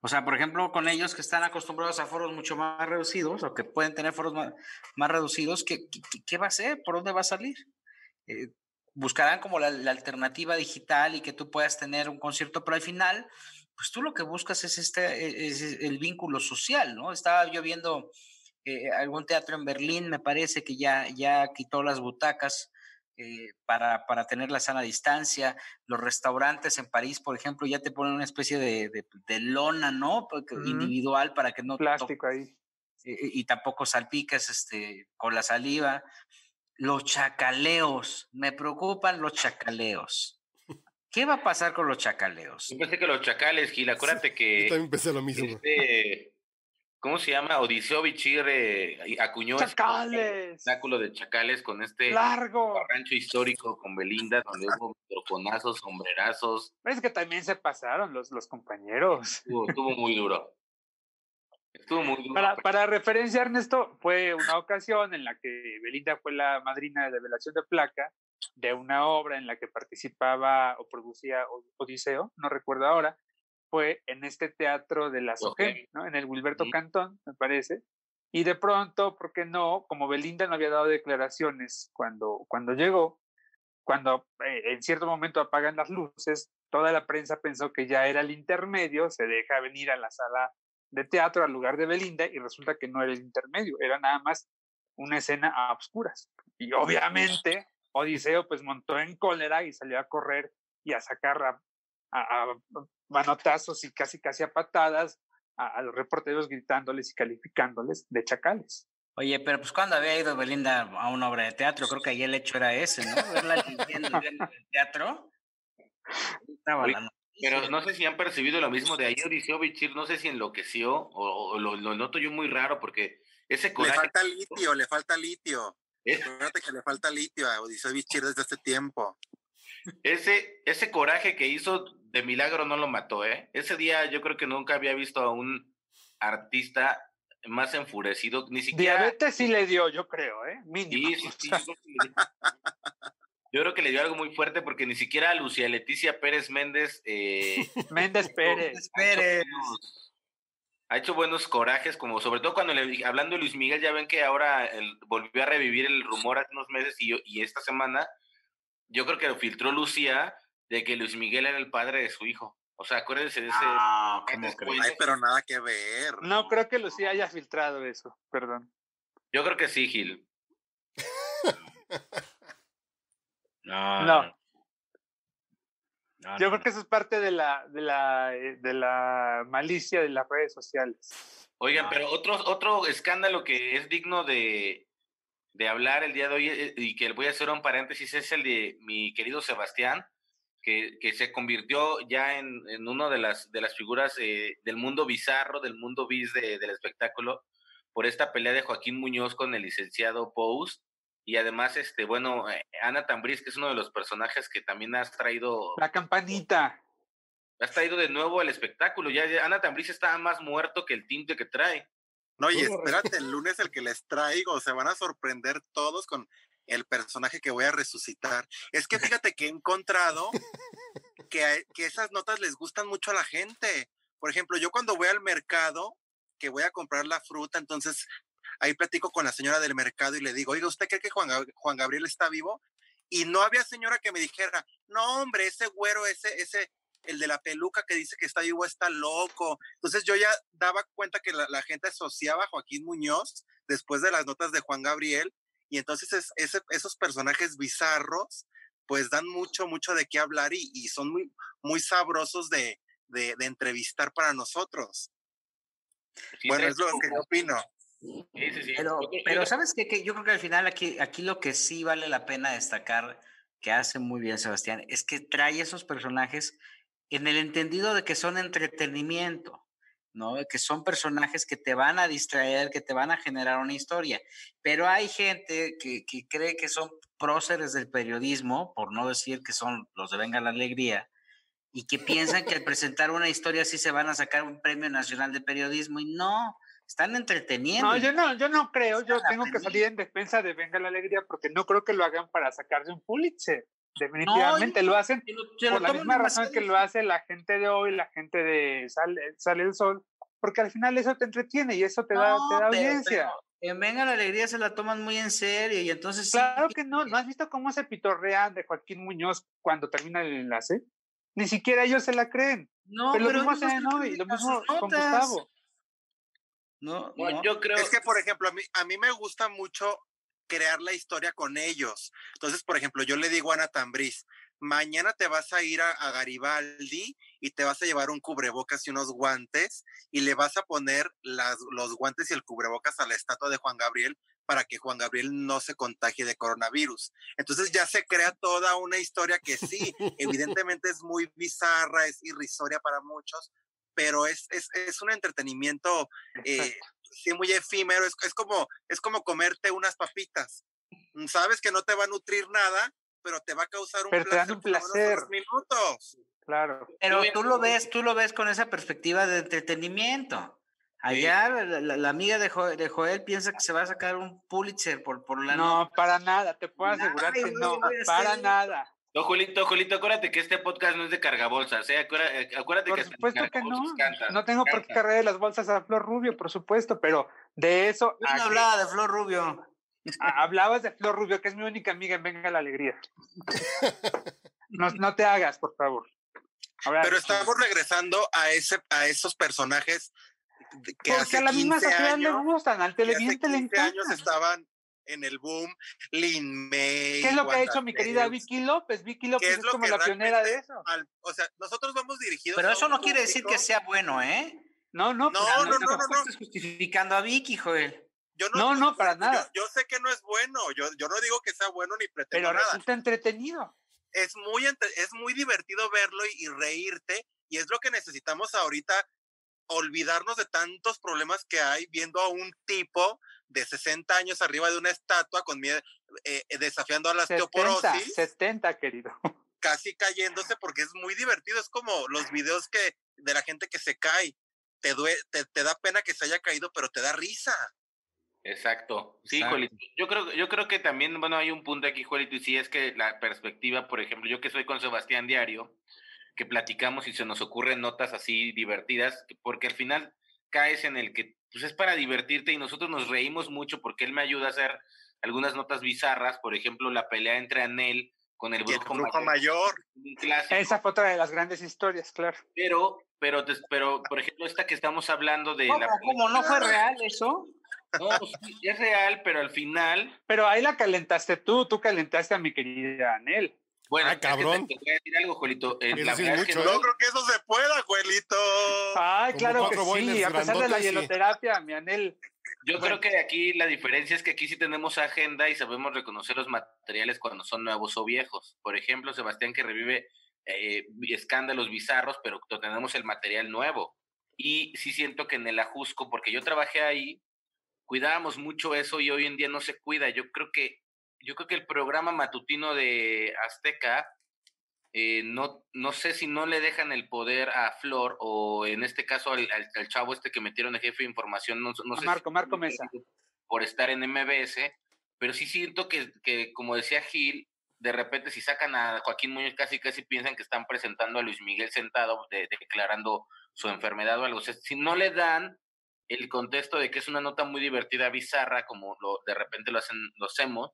O sea, por ejemplo, con ellos que están acostumbrados a foros mucho más reducidos o que pueden tener foros más, más reducidos, ¿qué, ¿qué, va a hacer? ¿Por dónde va a salir? Eh, buscarán como la, alternativa digital y que tú puedas tener un concierto, pero al final, pues tú lo que buscas es, este, e, es el vínculo social, ¿no? Estaba yo viendo eh, algún teatro en Berlín, me parece que ya, ya quitó las butacas eh, para, para, tener la sana distancia. Los restaurantes en París, por ejemplo, ya te ponen una especie de, de, lona, ¿no? Individual para que no... Plástico ahí. Y, y, tampoco salpiques este, con la saliva. Los chacaleos, me preocupan los chacaleos. ¿Qué va a pasar con los chacaleos? Yo pensé que los chacales, Gil, acuérdate que... Yo también pensé lo mismo. Este, ¿Cómo se llama? Odiseo Bichirre acuñó este ¡Chacales! espectáculo de chacales con este largo rancho histórico con Belinda, donde hubo microfonazos, sombrerazos. Es que también se pasaron los, los compañeros. Estuvo, muy duro. Estuvo muy duro. Para, para referencia, Ernesto, fue una ocasión en la que Belinda fue la madrina de revelación de placa de una obra en la que participaba o producía Odiseo, no recuerdo ahora, fue en este teatro de la SOGEM, ¿no? En el Wilberto Cantón, me parece. Y de pronto, ¿por qué no? Como Belinda no había dado declaraciones cuando, cuando llegó, cuando eh, en cierto momento apagan las luces, toda la prensa pensó que ya era el intermedio, se deja venir a la sala de teatro al lugar de Belinda y resulta que no era el intermedio, era nada más una escena a obscuras. Y obviamente Odiseo pues montó en cólera y salió a correr y a sacar a, a, manotazos y casi casi a patadas a, los reporteros gritándoles y calificándoles de chacales. Oye, pero pues cuando había ido Belinda a una obra de teatro, creo que ahí el hecho era ese, ¿no? Verla en el teatro. pero no sé si han percibido lo mismo de ahí Odiseo Bichir, no sé si enloqueció o, lo, noto yo muy raro porque ese coraje... Le falta litio, le falta litio. ¿Eh? que le falta litio a Odiseo Bichir desde este tiempo. Ese, ese coraje que hizo de milagro no lo mató, ¿eh? Ese día yo creo que nunca había visto a un artista más enfurecido, ni siquiera... Diabetes sí le dio, yo creo, ¿eh? Mínimo. Sí, sí, sí. yo creo que le dio algo muy fuerte porque ni siquiera a Lucía Leticia Pérez Méndez... Eh, Méndez Pérez. Pérez. Ha hecho buenos corajes, como sobre todo cuando le, hablando de Luis Miguel, ya ven que ahora volvió a revivir el rumor hace unos meses y, y esta semana yo creo que lo filtró Lucía de que Luis Miguel era el padre de su hijo. O sea, acuérdense de ese. Ah, ¿cómo Ay, pero nada que ver. No, creo que Lucía haya filtrado eso, perdón. Yo creo que sí, Gil. no, no. Yo creo que eso es parte de la, de la, eh, de la malicia de las redes sociales. Oigan, pero otro, otro escándalo que es digno de, de hablar el día de hoy eh, y que voy a hacer un paréntesis es el de mi querido Sebastián, que, que se convirtió ya en, en una de las, de las figuras eh, del mundo bizarro, del mundo bis del espectáculo, por esta pelea de Joaquín Muñoz con el licenciado Pous. Y además, este, bueno, eh, Ana Tambriz, que es uno de los personajes que también has traído. La campanita. Has traído de nuevo al espectáculo. Ya, ya Ana Tambriz está más muerto que el tinte que trae. No, y espérate, el lunes el que les traigo, se van a sorprender todos con el personaje que voy a resucitar. Es que fíjate que he encontrado que, que esas notas les gustan mucho a la gente. Por ejemplo, yo cuando voy al mercado, que voy a comprar la fruta, entonces ahí platico con la señora del mercado y le digo, oiga, ¿usted cree que Juan, Juan Gabriel está vivo? Y no había señora que me dijera, no, hombre, ese güero, ese, ese, el de la peluca que dice que está vivo está loco. Entonces yo ya daba cuenta que la, gente asociaba a Joaquín Muñoz después de las notas de Juan Gabriel y entonces esos personajes bizarros pues dan mucho, mucho de qué hablar y, son muy, muy sabrosos de, de, entrevistar para nosotros. bueno, es lo que yo opino. Pero, pero sabes que, yo creo que al final aquí, aquí lo que sí vale la pena destacar que hace muy bien Sebastián es que trae esos personajes en el entendido de que son entretenimiento, ¿no? Que son personajes que te van a distraer, que te van a generar una historia. Pero hay gente que, cree que son próceres del periodismo, por no decir que son los de Venga la Alegría, y que piensan que al presentar una historia así se van a sacar un premio nacional de periodismo, y no, están entreteniendo. No, yo no, yo no creo, yo tengo que salir en defensa de Venga la Alegría porque no creo que lo hagan para sacarse un Pulitzer. Definitivamente lo hacen por la misma razón que lo hace la gente de hoy, la gente de Sale, Sale el Sol, porque al final eso te entretiene y eso te da, te da audiencia. en Venga la Alegría se la toman muy en serio y entonces... Claro que no, ¿no has visto cómo se pitorrean de Joaquín Muñoz cuando termina el enlace? Ni siquiera ellos se la creen. No, pero, lo mismo, no, y lo mismo con Gustavo. No, no, yo creo. Es que, por ejemplo, a mí, a mí me gusta mucho crear la historia con ellos. Entonces, por ejemplo, yo le digo a Ana Tambriz, mañana te vas a ir a, Garibaldi y te vas a llevar un cubrebocas y unos guantes y le vas a poner las, los guantes y el cubrebocas a la estatua de Juan Gabriel para que Juan Gabriel no se contagie de coronavirus. Entonces ya se crea toda una historia que sí, evidentemente es muy bizarra, es irrisoria para muchos, pero es, es, es un entretenimiento eh, sí, muy efímero, es, es, como, es como comerte unas papitas. Mm, sabes que no te va a nutrir nada, pero te va a causar un placer. un placer. minutos. Claro. Pero tú lo ves, tú lo ves con esa perspectiva de entretenimiento. Allá la, amiga de Joel, de Joel, piensa que se va a sacar un Pulitzer por, por la No, para nada, te puedo asegurar que no, para nada. No, Julito, Julito, acuérdate que este podcast no es de cargabolsas, ¿eh? Acuérdate, acuérdate por supuesto que no. no tengo por qué cargar las bolsas a Flor Rubio, por supuesto, pero de eso. Yo no hablaba de Flor Rubio. Hablabas de Flor Rubio, que es mi única amiga en Venga la Alegría. No, no te hagas, por favor. pero estamos regresando a ese, a esos personajes que Porque hace a la misma sociedad le gustan, al televidente le encanta. años estaban en el boom, Lin May. ¿Qué es lo que ha hecho mi querida Vicky López? Vicky López es, como la pionera de eso. o sea, nosotros vamos dirigidos. Pero eso no quiere decir que sea bueno, ¿eh? No, no, no, no, no, no, no, Estás justificando a Vicky, Joel. Yo no, no, no para nada. Yo, sé que no es bueno, yo, yo no digo que sea bueno ni pretendo Pero resulta entretenido. Es muy, es muy divertido verlo y reírte, y es lo que necesitamos ahorita, olvidarnos de tantos problemas que hay viendo a un tipo de 60 años arriba de una estatua con miedo, eh, eh, desafiando a la 70, osteoporosis. 70, querido. Casi cayéndose porque es muy divertido. Es como los videos que de la gente que se cae. Te, te, da pena que se haya caído, pero te da risa. Exacto. Sí, Juelito. Yo creo, yo creo que también, bueno, hay un punto aquí, Juelito, y sí es que la perspectiva, por ejemplo, yo que soy con Sebastián Diario, que platicamos y se nos ocurren notas así divertidas, porque al final caes en el que pues es para divertirte y nosotros nos reímos mucho porque él me ayuda a hacer algunas notas bizarras, por ejemplo, la pelea entre Anel con el brujo, mayor. Esa fue otra de las grandes historias, claro. Pero, pero, pero, por ejemplo, esta que estamos hablando de la... ¿Cómo no fue real eso? No, es real, pero al final... Pero ahí la calentaste tú, tú calentaste a mi querida Anel. Bueno, ah, cabrón. te voy a decir algo, Juelito. Eh, la verdad es que no, creo que eso se pueda, Juelito. Ay, claro que sí, a pesar de la hieloterapia, mi anel. Yo creo que aquí la diferencia es que aquí sí tenemos agenda y sabemos reconocer los materiales cuando son nuevos o viejos. Por ejemplo, Sebastián que revive eh, escándalos bizarros, pero tenemos el material nuevo. Y sí siento que en el Ajusco, porque yo trabajé ahí, cuidábamos mucho eso y hoy en día no se cuida. Yo creo que yo creo que el programa matutino de Azteca, eh, no, no sé si no le dejan el poder a Flor o en este caso al, chavo este que metieron de jefe de información, no, no sé Marco, Marco Mesa. Por estar en MBS, pero sí siento que, que, como decía Gil, de repente si sacan a Joaquín Muñoz casi casi piensan que están presentando a Luis Miguel sentado declarando su enfermedad o algo. O sea, si no le dan el contexto de que es una nota muy divertida, bizarra, como lo, de repente lo hacen, lo hacemos,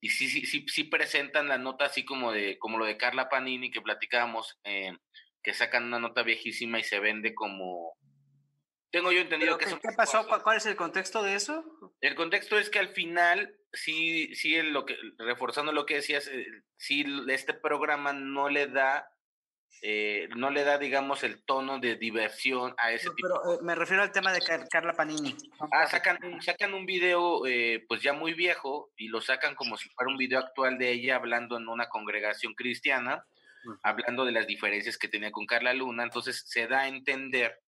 y sí, sí, sí, sí presentan la nota así como de, como lo de Carla Panini que platicábamos, eh, que sacan una nota viejísima y se vende como tengo yo entendido que ¿Qué, ¿Qué pasó? ¿Cuál es el contexto de eso? El contexto es que al final, sí, sí, lo que, reforzando lo que decías, eh, sí, este programa no le da eh, no le da, digamos, el tono de diversión a ese tipo. Pero eh, me refiero al tema de Carla Panini. Ah, sacan, sacan un video, eh, pues ya muy viejo, y lo sacan como si fuera un video actual de ella hablando en una congregación cristiana, hablando de las diferencias que tenía con Carla Luna. Entonces se da a entender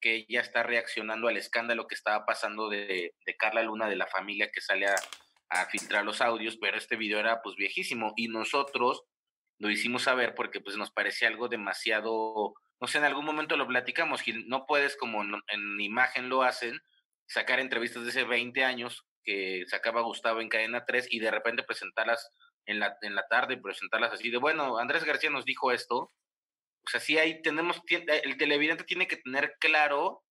que ella está reaccionando al escándalo que estaba pasando de, de Carla Luna, de la familia que sale a, a filtrar los audios, pero este video era pues viejísimo y nosotros lo hicimos saber porque pues nos parecía algo demasiado, no sé, en algún momento lo platicamos, no puedes como en, imagen lo hacen, sacar entrevistas de hace 20 años que sacaba Gustavo en Cadena 3 y de repente presentarlas en la, en la tarde, presentarlas así de, bueno, Andrés García nos dijo esto. O sea, sí ahí tenemos, el televidente tiene que tener claro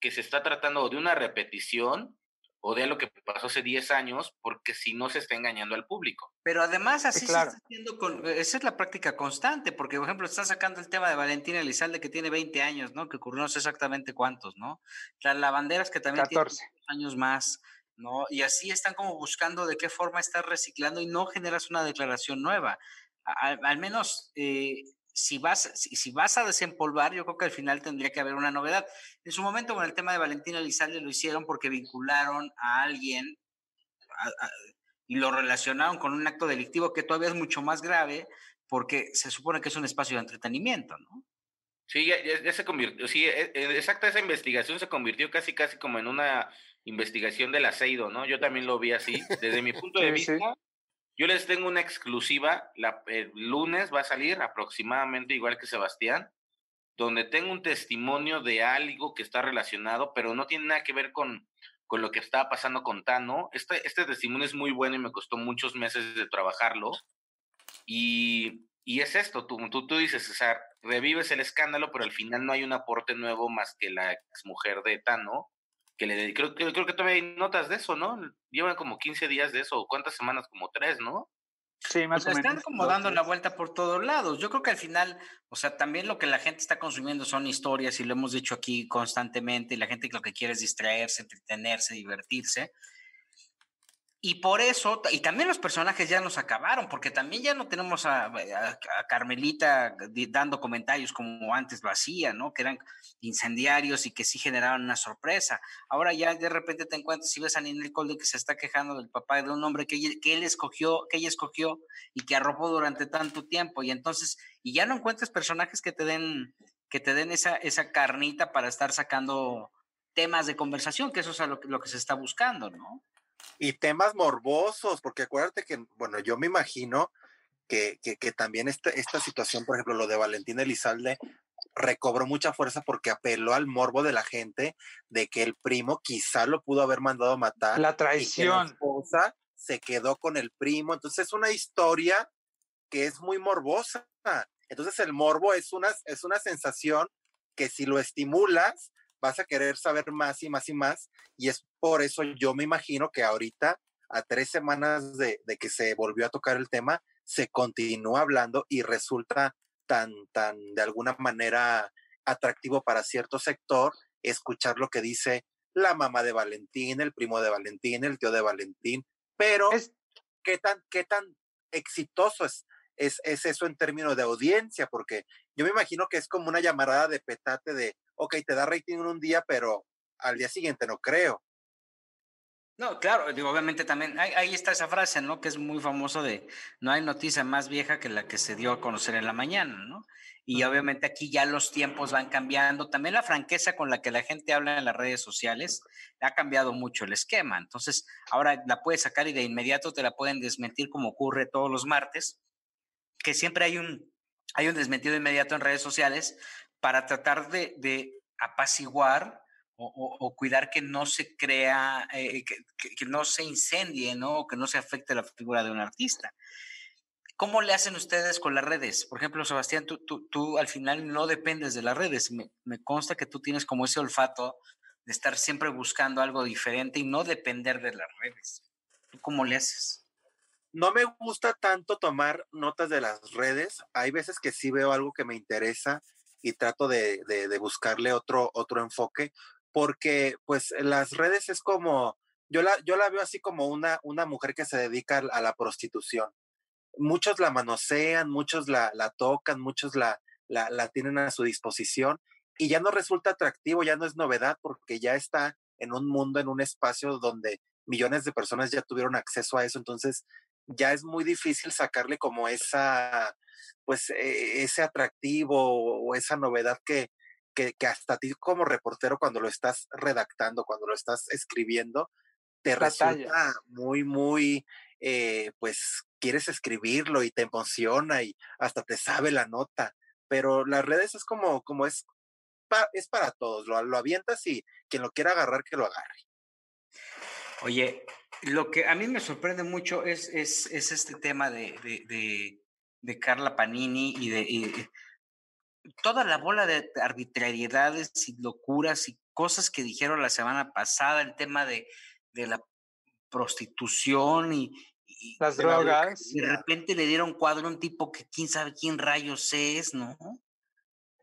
que se está tratando de una repetición o de lo que pasó hace 10 años, porque si no se está engañando al público. Pero además así se está haciendo con, esa es la práctica constante, porque por ejemplo está sacando el tema de Valentina Elizalde que tiene 20 años, ¿no? Que ocurrió no sé exactamente cuántos, ¿no? Las lavanderas que también 14. tienen años más, ¿no? Y así están como buscando de qué forma estar reciclando y no generas una declaración nueva. Al, menos eh, si vas, si, vas a desempolvar, yo creo que al final tendría que haber una novedad. En su momento con el tema de Valentina Elizalde lo hicieron porque vincularon a alguien y lo relacionaron con un acto delictivo que todavía es mucho más grave porque se supone que es un espacio de entretenimiento, ¿no? Sí, ya, se convirtió, sí, e, e, exacta esa investigación se convirtió casi casi como en una investigación del aceido, ¿no? Yo también lo vi así. Desde mi punto de vista, yo les tengo una exclusiva, la, el lunes va a salir aproximadamente igual que Sebastián, donde tengo un testimonio de algo que está relacionado, pero no tiene nada que ver con, con lo que estaba pasando con Tano. Este, este testimonio es muy bueno y me costó muchos meses de trabajarlo. Y, y es esto, tú, tú, tú dices, César, revives el escándalo, pero al final no hay un aporte nuevo más que la exmujer de Tano que le creo, creo, creo que todavía hay notas de eso, ¿no? Llevan como 15 días de eso, ¿cuántas semanas? Como tres, ¿no? Sí, más o menos. Están como dando la vuelta por todos lados. Yo creo que al final, o sea, también lo que la gente está consumiendo son historias y lo hemos dicho aquí constantemente y la gente lo que quiere es distraerse, entretenerse, divertirse. Y por eso, y también los personajes ya nos acabaron, porque también ya no tenemos a, Carmelita dando comentarios como antes lo hacía, ¿no? Que eran incendiarios y que sí generaban una sorpresa. Ahora ya de repente te encuentras y ves a Ninel Colde que se está quejando del papá de un hombre que, que él escogió, que ella escogió y que arropó durante tanto tiempo. Y entonces, y ya no encuentras personajes que te den, que te den esa, esa carnita para estar sacando temas de conversación, que eso es lo, lo que se está buscando, ¿no? y temas morbosos, porque acuérdate que, bueno, yo me imagino que, que, que también esta, esta situación, por ejemplo, lo de Valentín Elizalde, recobró mucha fuerza porque apeló al morbo de la gente de que el primo quizá lo pudo haber mandado a matar. La traición. la esposa se quedó con el primo. Entonces es una historia que es muy morbosa. Entonces el morbo es una, es una sensación que si lo estimulas, vas a querer saber más y más y más. Y es por eso yo me imagino que ahorita, a tres semanas de, que se volvió a tocar el tema, se continúa hablando y resulta tan, tan, de alguna manera atractivo para cierto sector escuchar lo que dice la mamá de Valentín, el primo de Valentín, el tío de Valentín, pero ¿qué, tan, qué tan exitoso es, es, es, eso en términos de audiencia? Porque yo me imagino que es como una llamarada de petate de, ok, te da rating en un día, pero al día siguiente no creo. No, claro, digo, obviamente también, ahí, está esa frase, ¿no? Que es muy famoso de, no hay noticia más vieja que la que se dio a conocer en la mañana, ¿no? Y obviamente aquí ya los tiempos van cambiando, también la franqueza con la que la gente habla en las redes sociales ha cambiado mucho el esquema, entonces ahora la puedes sacar y de inmediato te la pueden desmentir como ocurre todos los martes, que siempre hay un, hay un desmentido inmediato en redes sociales, para tratar de, apaciguar o, cuidar que no se crea, eh, que, no se incendie, ¿no? Que no se afecte la figura de un artista. ¿Cómo le hacen ustedes con las redes? Por ejemplo, Sebastián, tú, tú, al final no dependes de las redes. Me, consta que tú tienes como ese olfato de estar siempre buscando algo diferente y no depender de las redes. ¿Tú cómo le haces? No me gusta tanto tomar notas de las redes. Hay veces que sí veo algo que me interesa y trato de, buscarle otro, otro enfoque, porque pues las redes es como, yo la, yo la veo así como una, una mujer que se dedica a la prostitución. Muchos la manosean, muchos la, la tocan, muchos la, la, la tienen a su disposición y ya no resulta atractivo, ya no es novedad porque ya está en un mundo, en un espacio donde millones de personas ya tuvieron acceso a eso, entonces ya es muy difícil sacarle como esa, pues e, ese atractivo o esa novedad que, que, hasta ti como reportero cuando lo estás redactando, cuando lo estás escribiendo, te resulta muy, muy, eh, pues quieres escribirlo y te emociona y hasta te sabe la nota. Pero las redes es como, como es es para todos, lo, lo avientas y quien lo quiera agarrar, que lo agarre. Oye, lo que a mí me sorprende mucho es, es, es este tema de, de, de, Carla Panini y de toda la bola de arbitrariedades y locuras y cosas que dijeron la semana pasada, el tema de, de la prostitución y, las drogas. De repente le dieron cuadro a un tipo que quién sabe quién rayos es, ¿no?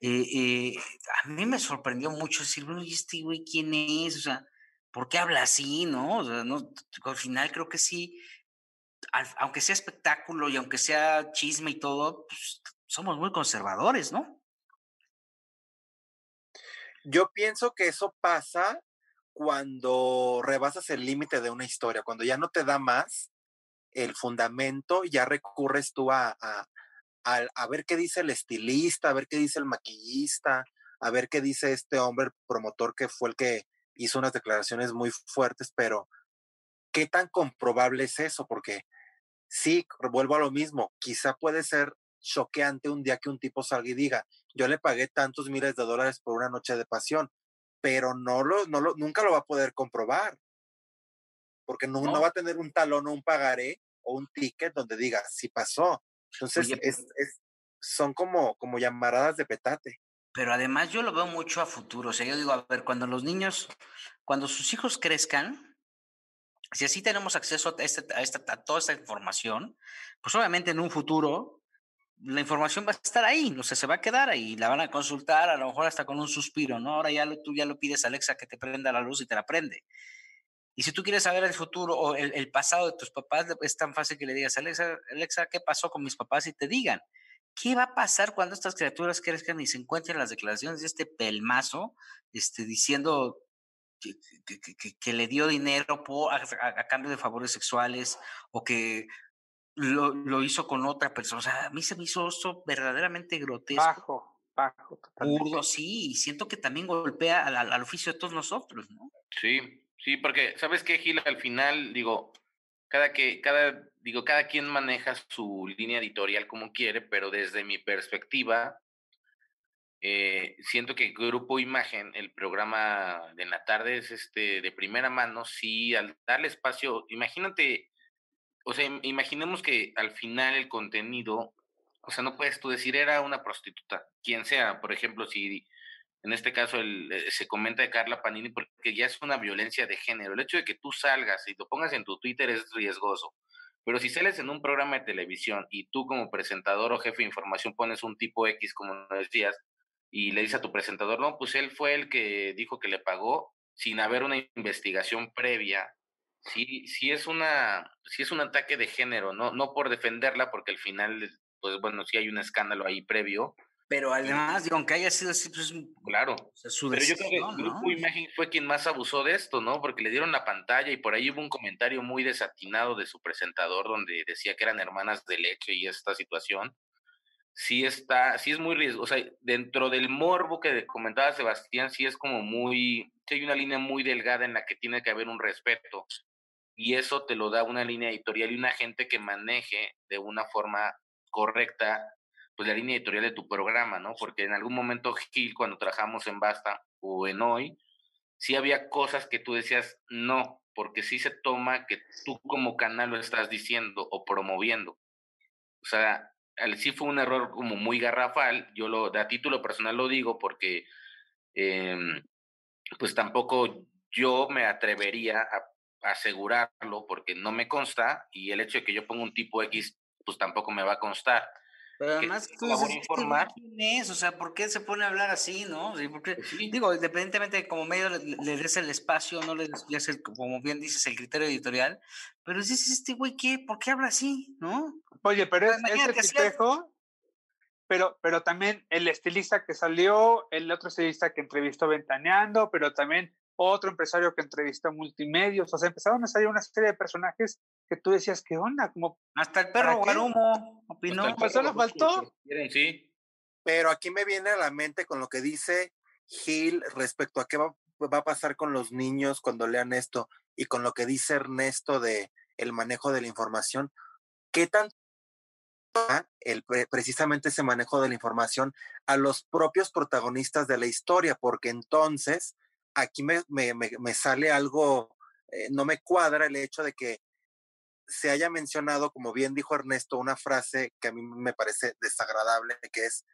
Eh, eh, a mí me sorprendió mucho decir, bueno, ¿y este güey quién es? O sea, ¿por qué habla así, no? O sea, no, al final creo que sí, aunque sea espectáculo y aunque sea chisme y todo, pues somos muy conservadores, ¿no? Yo pienso que eso pasa cuando rebasas el límite de una historia, cuando ya no te da más el fundamento, ya recurres tú a, a, ver qué dice el estilista, a ver qué dice el maquillista, a ver qué dice este hombre promotor que fue el que hizo unas declaraciones muy fuertes, pero ¿qué tan comprobable es eso? Porque sí, vuelvo a lo mismo, quizá puede ser choqueante un día que un tipo salga y diga, yo le pagué tantos miles de dólares por una noche de pasión, pero no lo, no lo, nunca lo va a poder comprobar, porque no, va a tener un talón o un pagaré o un ticket donde diga, si pasó. Entonces, es, es, son como, como llamaradas de petate. Pero además yo lo veo mucho a futuro. O sea, yo digo, a ver, cuando los niños, cuando sus hijos crezcan, si así tenemos acceso a, este, a, esta, a toda esta información, pues obviamente en un futuro la información va a estar ahí, o sea, se va a quedar ahí, la van a consultar, a lo mejor hasta con un suspiro, ¿no? Ahora ya lo, tú ya lo pides a Alexa que te prenda la luz y te la prende. Y si tú quieres saber el futuro o el, pasado de tus papás, es tan fácil que le digas, Alexa, Alexa, ¿qué pasó con mis papás? Y te digan. ¿Qué va a pasar cuando estas criaturas crezcan y se encuentren las declaraciones de este pelmazo este, diciendo que, que, le dio dinero por, a, cambio de favores sexuales o que lo, lo, hizo con otra persona? O sea, a mí se me hizo esto verdaderamente grotesco. Bajo, bajo. Totalmente. sí, y siento que también golpea al, al, oficio de todos nosotros, ¿no? Sí, sí, porque, ¿sabes qué, Gil? Al final, digo, cada que, cada, digo, cada quien maneja su línea editorial como quiere, pero desde mi perspectiva, eh, siento que Grupo Imagen, el programa de la tarde es este de primera mano, sí, al darle espacio, imagínate, o sea, imaginemos que al final el contenido, o sea, no puedes tú decir era una prostituta, quien sea, por ejemplo, si en este caso el, eh, se comenta de Carla Panini porque ya es una violencia de género. El hecho de que tú salgas y lo pongas en tu Twitter es riesgoso. Pero si sales en un programa de televisión y tú como presentador o jefe de información pones un tipo X, como decías, y le dices a tu presentador, no, pues él fue el que dijo que le pagó sin haber una investigación previa, sí, sí es una, sí es un ataque de género, no, no por defenderla, porque al final, pues bueno, sí hay un escándalo ahí previo, pero además, digo, aunque haya sido así, pues. Claro. pero yo creo que el Grupo Imagen fue quien más abusó de esto, ¿no? Porque le dieron la pantalla y por ahí hubo un comentario muy desatinado de su presentador donde decía que eran hermanas de leche y esta situación. Sí está, sí es muy riesgo. O sea, dentro del morbo que comentaba Sebastián, sí es como muy. Sí hay una línea muy delgada en la que tiene que haber un respeto. Y eso te lo da una línea editorial y una gente que maneje de una forma correcta pues la línea editorial de tu programa, ¿no? Porque en algún momento, Gil, cuando trabajamos en Basta o en Hoy, sí había cosas que tú decías no, porque sí se toma que tú como canal lo estás diciendo o promoviendo. O sea, sí fue un error como muy garrafal, yo lo, a título personal lo digo porque em, pues tampoco yo me atrevería a asegurarlo porque no me consta y el hecho de que yo ponga un tipo X pues tampoco me va a constar. Pero además, tú dices, informar. ¿quién es? O sea, ¿por qué se pone a hablar así, no? Porque, pues Digo, independientemente de como medio le, des el espacio, no le des, el, como bien dices, el criterio editorial, pero dices, este güey, ¿qué? ¿Por qué habla así, no? Oye, pero es, es el pero, pero también el estilista que salió, el otro estilista que entrevistó Ventaneando, pero también otro empresario que entrevistó multimedios, o sea, empezaron a salir una serie de personajes que tú decías, ¿qué onda? Como, Hasta el perro Guarumo opinó. Pues solo faltó. Sí. Pero aquí me viene a la mente con lo que dice Gil respecto a qué va, va, a pasar con los niños cuando lean esto y con lo que dice Ernesto de el manejo de la información. ¿Qué tanto culpa el, precisamente ese manejo de la información a los propios protagonistas de la historia, porque entonces aquí me, me, sale algo, eh, no me cuadra el hecho de que se haya mencionado, como bien dijo Ernesto, una frase que a mí me parece desagradable, que es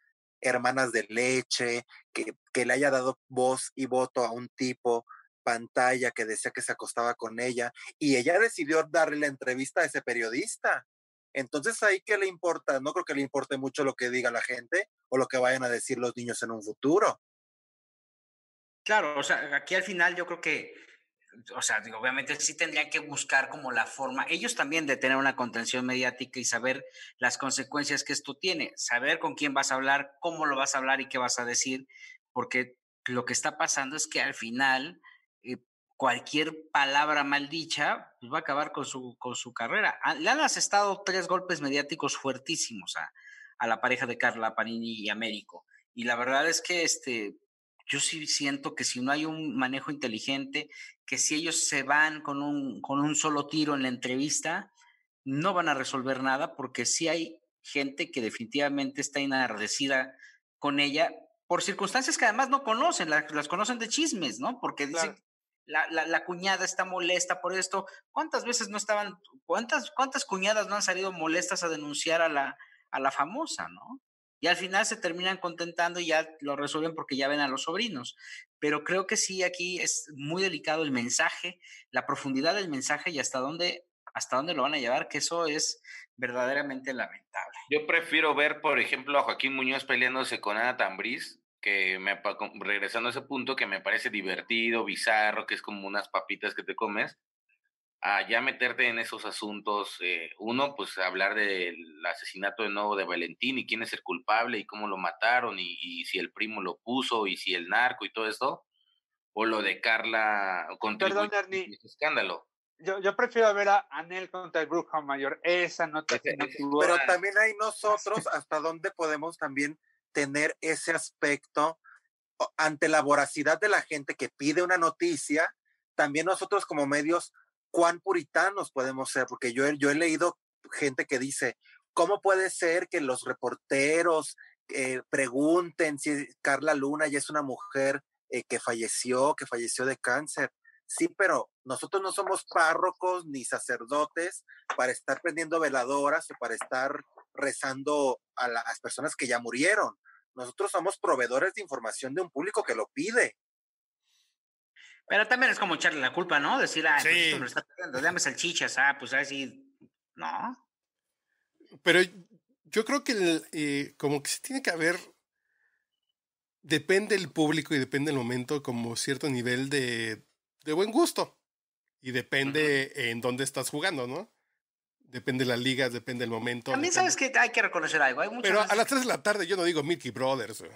hermanas de leche, que, que le haya dado voz y voto a un tipo pantalla que decía que se acostaba con ella y ella decidió darle la entrevista a ese periodista. Entonces ahí qué le importa, no creo que le importe mucho lo que diga la gente o lo que vayan a decir los niños en un futuro. Claro, o sea, aquí al final yo creo que, o sea, obviamente sí tendrían que buscar como la forma, ellos también de tener una contención mediática y saber las consecuencias que esto tiene, saber con quién vas a hablar, cómo lo vas a hablar y qué vas a decir, porque lo que está pasando es que al final eh, cualquier palabra maldicha pues va a acabar con su, con su carrera. Ah, le han asestado tres golpes mediáticos fuertísimos a, a la pareja de Carla Panini y Américo. Y la verdad es que este, yo sí siento que si no hay un manejo inteligente, que si ellos se van con un, con un solo tiro en la entrevista, no van a resolver nada porque sí hay gente que definitivamente está enardecida con ella por circunstancias que además no conocen, las, conocen de chismes, ¿no? Porque dicen, la, la, cuñada está molesta por esto. ¿Cuántas veces no estaban, cuántas, cuántas cuñadas no han salido molestas a denunciar a la, a la famosa, ¿no? Y al final se terminan contentando y ya lo resuelven porque ya ven a los sobrinos. Pero creo que sí, aquí es muy delicado el mensaje, la profundidad del mensaje y hasta dónde, hasta dónde lo van a llevar, que eso es verdaderamente lamentable. Yo prefiero ver, por ejemplo, a Joaquín Muñoz peleándose con Ana Tambriz que regresando a ese punto que me parece divertido, bizarro, que es como unas papitas que te comes, a ya meterte en esos asuntos. Eh, uno, pues hablar del asesinato de nuevo de Valentín y quién es el culpable y cómo lo mataron y, si el primo lo puso y si el narco y todo esto. O lo de Carla contra Perdón, ese escándalo. Yo, yo, prefiero ver a Anel contra el Brujo Mayor. Esa nota. Pero también hay nosotros hasta dónde podemos también tener ese aspecto ante la voracidad de la gente que pide una noticia, también nosotros como medios, cuán puritanos podemos ser, porque yo, he leído gente que dice, ¿cómo puede ser que los reporteros eh, pregunten si Carla Luna ya es una mujer eh, que falleció, que falleció de cáncer? Sí, pero nosotros no somos párrocos ni sacerdotes para estar prendiendo veladoras o para estar rezando a las personas que ya murieron. Nosotros somos proveedores de información de un público que lo pide. Pero también es como echarle la culpa, ¿no? Decir, ah, pues esto lo está pidiendo, dame salchichas, ah, pues así, no. Pero yo creo que eh, como que se tiene que haber, depende el público y depende el momento, como cierto nivel de, de buen gusto. Y depende en dónde estás jugando, ¿no? Depende de las ligas, depende del momento. También sabes que hay que reconocer algo. Hay Pero a las 3 de la tarde yo no digo Mickey Brothers.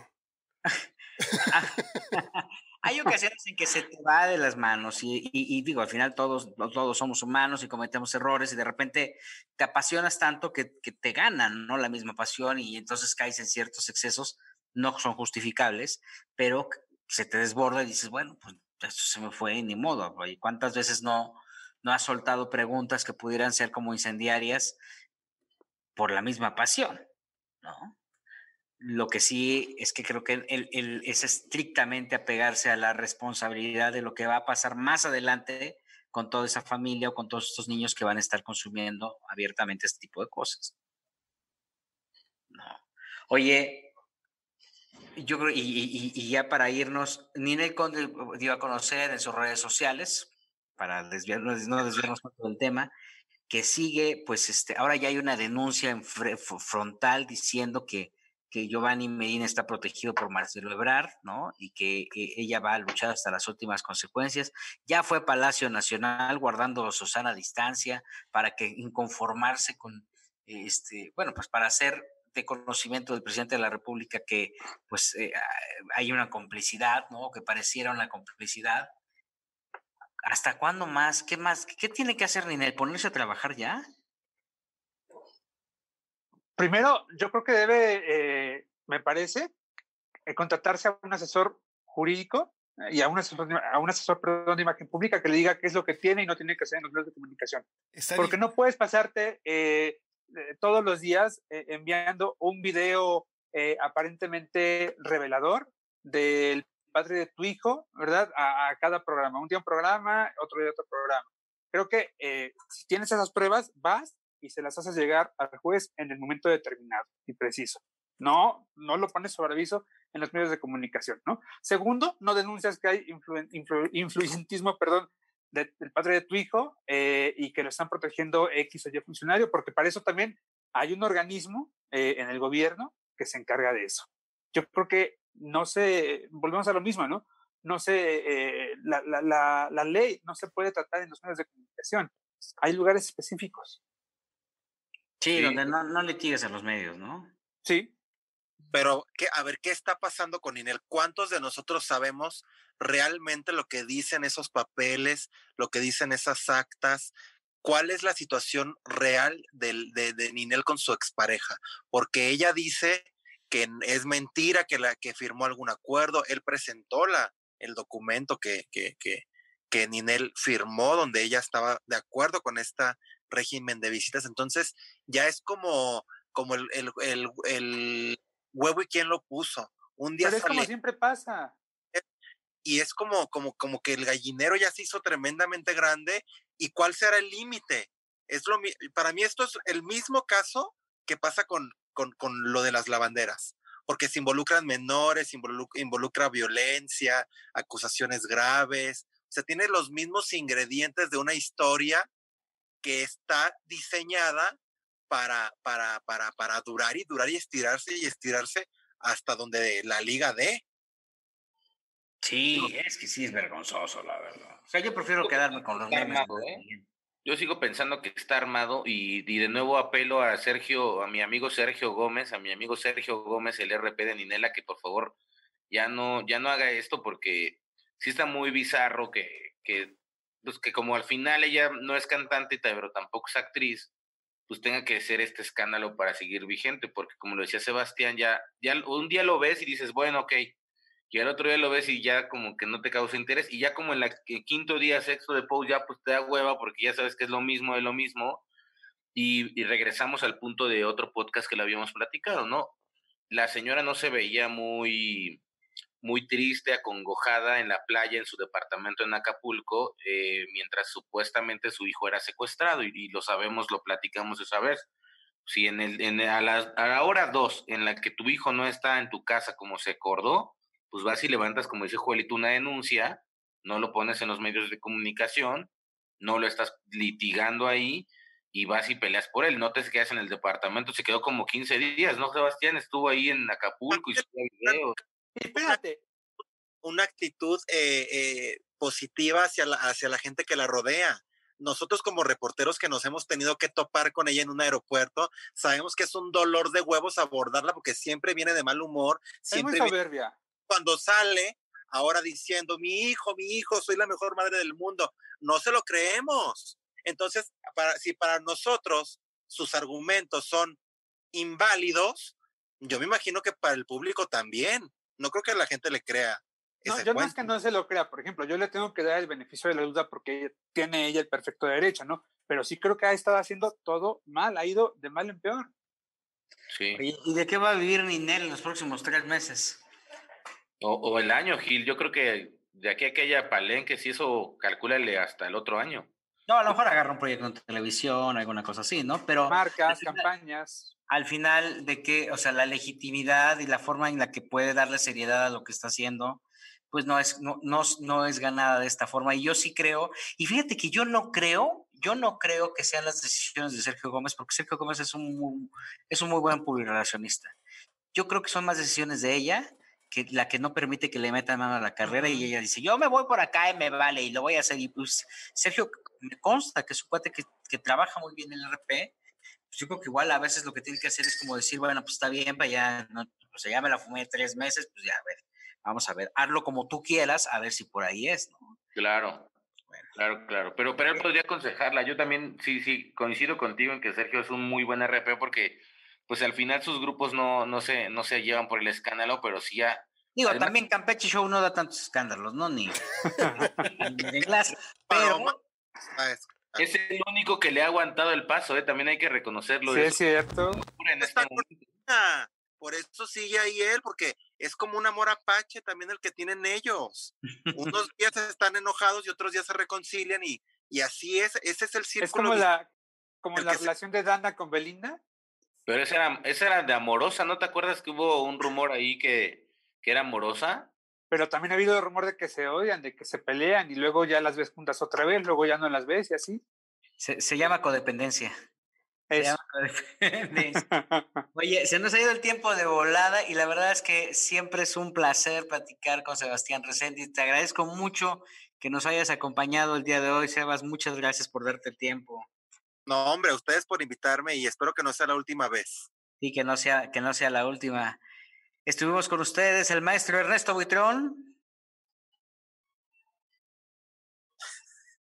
hay ocasiones en que se te va de las manos y, digo, al final todos, todos somos humanos y cometemos errores y de repente te apasionas tanto que, te ganan, ¿no? La misma pasión y entonces caes en ciertos excesos, no son justificables, pero se te desborda y dices, bueno, pues esto se me fue, ni modo. ¿Y cuántas veces no, no ha soltado preguntas que pudieran ser como incendiarias por la misma pasión, ¿no? Lo que sí es que creo que él, es estrictamente apegarse a la responsabilidad de lo que va a pasar más adelante con toda esa familia o con todos estos niños que van a estar consumiendo abiertamente este tipo de cosas. No. Oye, yo creo, y, ya para irnos, Ninel Conde dio a conocer en sus redes sociales para desviarnos, no desviarnos tanto del tema, que sigue, pues este, ahora ya hay una denuncia en frontal diciendo que, que Giovanni Medina está protegido por Marcelo Ebrard, ¿no? Y que, ella va a luchar hasta las últimas consecuencias. Ya fue Palacio Nacional guardando a Susana a distancia para que inconformarse con, este, bueno, pues para hacer de conocimiento del presidente de la República que pues eh, hay una complicidad, ¿no? Que pareciera una complicidad ¿Hasta cuándo más? ¿Qué más? ¿Qué tiene que hacer Ninel? ¿Ponerse a trabajar ya? Primero, yo creo que debe, eh, me parece, eh, contratarse a un asesor jurídico eh, y a un asesor, a un asesor perdón, de imagen pública que le diga qué es lo que tiene y no tiene que hacer en los medios de comunicación. Porque no puedes pasarte eh, todos los días eh, enviando un video eh, aparentemente revelador del padre de tu hijo, ¿verdad? A, a, cada programa. Un día un programa, otro día otro programa. Creo que si tienes esas pruebas, vas y se las haces llegar al juez en el momento determinado y preciso. No, no lo pones sobre aviso en los medios de comunicación, ¿no? Segundo, no denuncias que hay influ, influ, influyentismo, perdón, de, del padre de tu hijo eh, y que lo están protegiendo X o Y funcionario, porque para eso también hay un organismo eh, en el gobierno que se encarga de eso. Yo creo que no se, volvemos a lo mismo, ¿no? No se, eh, la, la, la, la, ley no se puede tratar en los medios de comunicación. Hay lugares específicos. Sí, sí. donde no, no litigues a los medios, ¿no? Sí, pero, ¿qué, a ver, ¿qué está pasando con Inel? ¿Cuántos de nosotros sabemos realmente lo que dicen esos papeles, lo que dicen esas actas? ¿Cuál es la situación real de, de, de Ninel con su expareja? Porque ella dice que es mentira que, la, que firmó algún acuerdo. Él presentó la, el documento que, que, que, que Ninel firmó, donde ella estaba de acuerdo con este régimen de visitas. Entonces, ya es como, como el, el, el, el huevo y quién lo puso. Un día Pero es como siempre pasa. Y es como, como, como que el gallinero ya se hizo tremendamente grande. ¿Y cuál será el límite? Es lo para mí esto es el mismo caso que pasa con, con, con lo de las lavanderas, porque se involucran menores, involucra, involucra violencia, acusaciones graves, o sea, tiene los mismos ingredientes de una historia que está diseñada para, para, para, para durar y durar y estirarse y estirarse hasta donde la liga dé. Sí, es que sí es vergonzoso, la verdad. O sea, yo prefiero quedarme con los memes. ¿eh? Yo sigo pensando que está armado y, y, de nuevo apelo a Sergio, a mi amigo Sergio Gómez, a mi amigo Sergio Gómez, el RP de Ninela, que por favor ya no, ya no haga esto porque sí está muy bizarro que, que, pues que como al final ella no es cantante, pero tampoco es actriz, pues tenga que ser este escándalo para seguir vigente, porque como lo decía Sebastián, ya, ya un día lo ves y dices, bueno, ok, y al otro día lo ves y ya como que no te causa interés, y ya como en el quinto día, sexto de post, ya pues te da hueva porque ya sabes que es lo mismo de lo mismo, y, y regresamos al punto de otro podcast que lo habíamos platicado, ¿no? La señora no se veía muy, muy triste, acongojada en la playa en su departamento en Acapulco, eh, mientras supuestamente su hijo era secuestrado, y, y, lo sabemos, lo platicamos esa vez. Si en el, en, a, la, a la hora dos en la que tu hijo no está en tu casa como se acordó, pues vas y levantas, como dice Joelito, una denuncia, no lo pones en los medios de comunicación, no lo estás litigando ahí y vas y peleas por él, no te quedas en el departamento, se quedó como 15 días, ¿no, Sebastián? Estuvo ahí en Acapulco y subió videos. Espérate. Una actitud eh, eh, positiva hacia la, hacia la gente que la rodea nosotros como reporteros que nos hemos tenido que topar con ella en un aeropuerto, sabemos que es un dolor de huevos abordarla porque siempre viene de mal humor. Siempre es muy soberbia cuando sale ahora diciendo, mi hijo, mi hijo, soy la mejor madre del mundo. No se lo creemos. Entonces, para, si para nosotros sus argumentos son inválidos, yo me imagino que para el público también. No creo que a la gente le crea. No, yo no es que no se lo crea, por ejemplo, yo le tengo que dar el beneficio de la duda porque tiene ella el perfecto derecho, ¿no? Pero sí creo que ha estado haciendo todo mal, ha ido de mal en peor. Sí. ¿Y de qué va a vivir Ninel en los próximos tres meses? O, o, el año, Gil. Yo creo que de aquí a que haya palenque, si eso, calcúlale hasta el otro año. No, a lo mejor agarra un proyecto en televisión, alguna cosa así, ¿no? Pero. Marcas, final, campañas. Al final, de que, o sea, la legitimidad y la forma en la que puede darle seriedad a lo que está haciendo, pues no es, no, no, no es ganada de esta forma. Y yo sí creo, y fíjate que yo no creo, yo no creo que sean las decisiones de Sergio Gómez, porque Sergio Gómez es un muy, es un muy buen publicacionista. Yo creo que son más decisiones de ella que la que no permite que le metan mano a la carrera y ella dice, yo me voy por acá y me vale y lo voy a hacer. Y pues Sergio, me consta que es un cuate que, que, trabaja muy bien en el RP, pues yo creo que igual a veces lo que tiene que hacer es como decir, bueno, pues está bien, para ya, no, pues ya me la fumé tres meses, pues ya, a ver, vamos a ver, hazlo como tú quieras, a ver si por ahí es, ¿no? Claro. Bueno. Claro, claro, pero, pero él podría aconsejarla. Yo también, sí, sí, coincido contigo en que Sergio es un muy buen RP porque pues al final sus grupos no, no, se, no se llevan por el escándalo, pero sí ya. Digo, Además, también Campeche Show no da tantos escándalos, ¿no? Ni, ni de glass, pero... Es el único que le ha aguantado el paso, ¿eh? también hay que reconocerlo. Sí, es cierto. En este momento. Por eso sigue ahí él, porque es como un amor apache también el que tienen ellos. Unos días están enojados y otros días se reconcilian y, y así es, ese es el círculo. Es como la, como la relación de Dana con Belinda. Pero esa era, esa era de amorosa, ¿no te acuerdas que hubo un rumor ahí que, que era amorosa? Pero también ha habido rumor de que se odian, de que se pelean y luego ya las ves juntas otra vez, luego ya no las ves y así. Se, se llama codependencia. Se llama codependencia. Oye, se nos ha ido el tiempo de volada y la verdad es que siempre es un placer platicar con Sebastián Reséndiz. Te agradezco mucho que nos hayas acompañado el día de hoy, Sebas. Muchas gracias por darte el tiempo. No, hombre, a ustedes por invitarme y espero que no sea la última vez. Sí, que no sea, que no sea la última. Estuvimos con ustedes el maestro Ernesto Buitrón.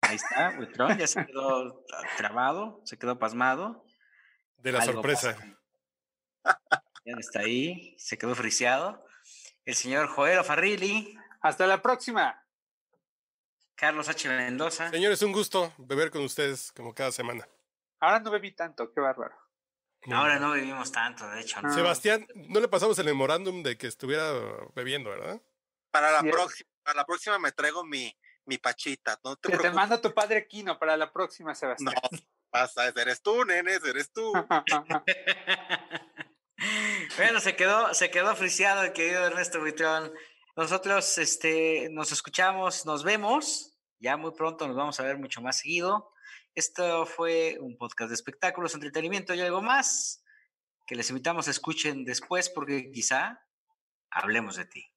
Ahí está, Buitrón, ya se quedó trabado, se quedó pasmado. De la Algo sorpresa. Ya está ahí, se quedó friseado. El señor Joel Farrilli, Hasta la próxima. Carlos H. Mendoza. Señores, un gusto beber con ustedes como cada semana. Ahora no bebí tanto, qué bárbaro. Ahora no vivimos tanto, de hecho. ¿no? Sebastián, no le pasamos el memorándum de que estuviera bebiendo, ¿verdad? Para la próxima, para la próxima me traigo mi, mi pachita. No te Que te manda tu padre Quino para la próxima, No, Sebastián. pasa, eres tú, nenes, eres tú. bueno, se quedó, se quedó friseado el querido Ernesto Buitrón. Nosotros este, nos escuchamos, nos vemos. Ya muy pronto nos vamos a ver mucho más seguido. Esto fue un podcast de espectáculos, entretenimiento y algo más que les invitamos a escuchen después porque quizá hablemos de ti.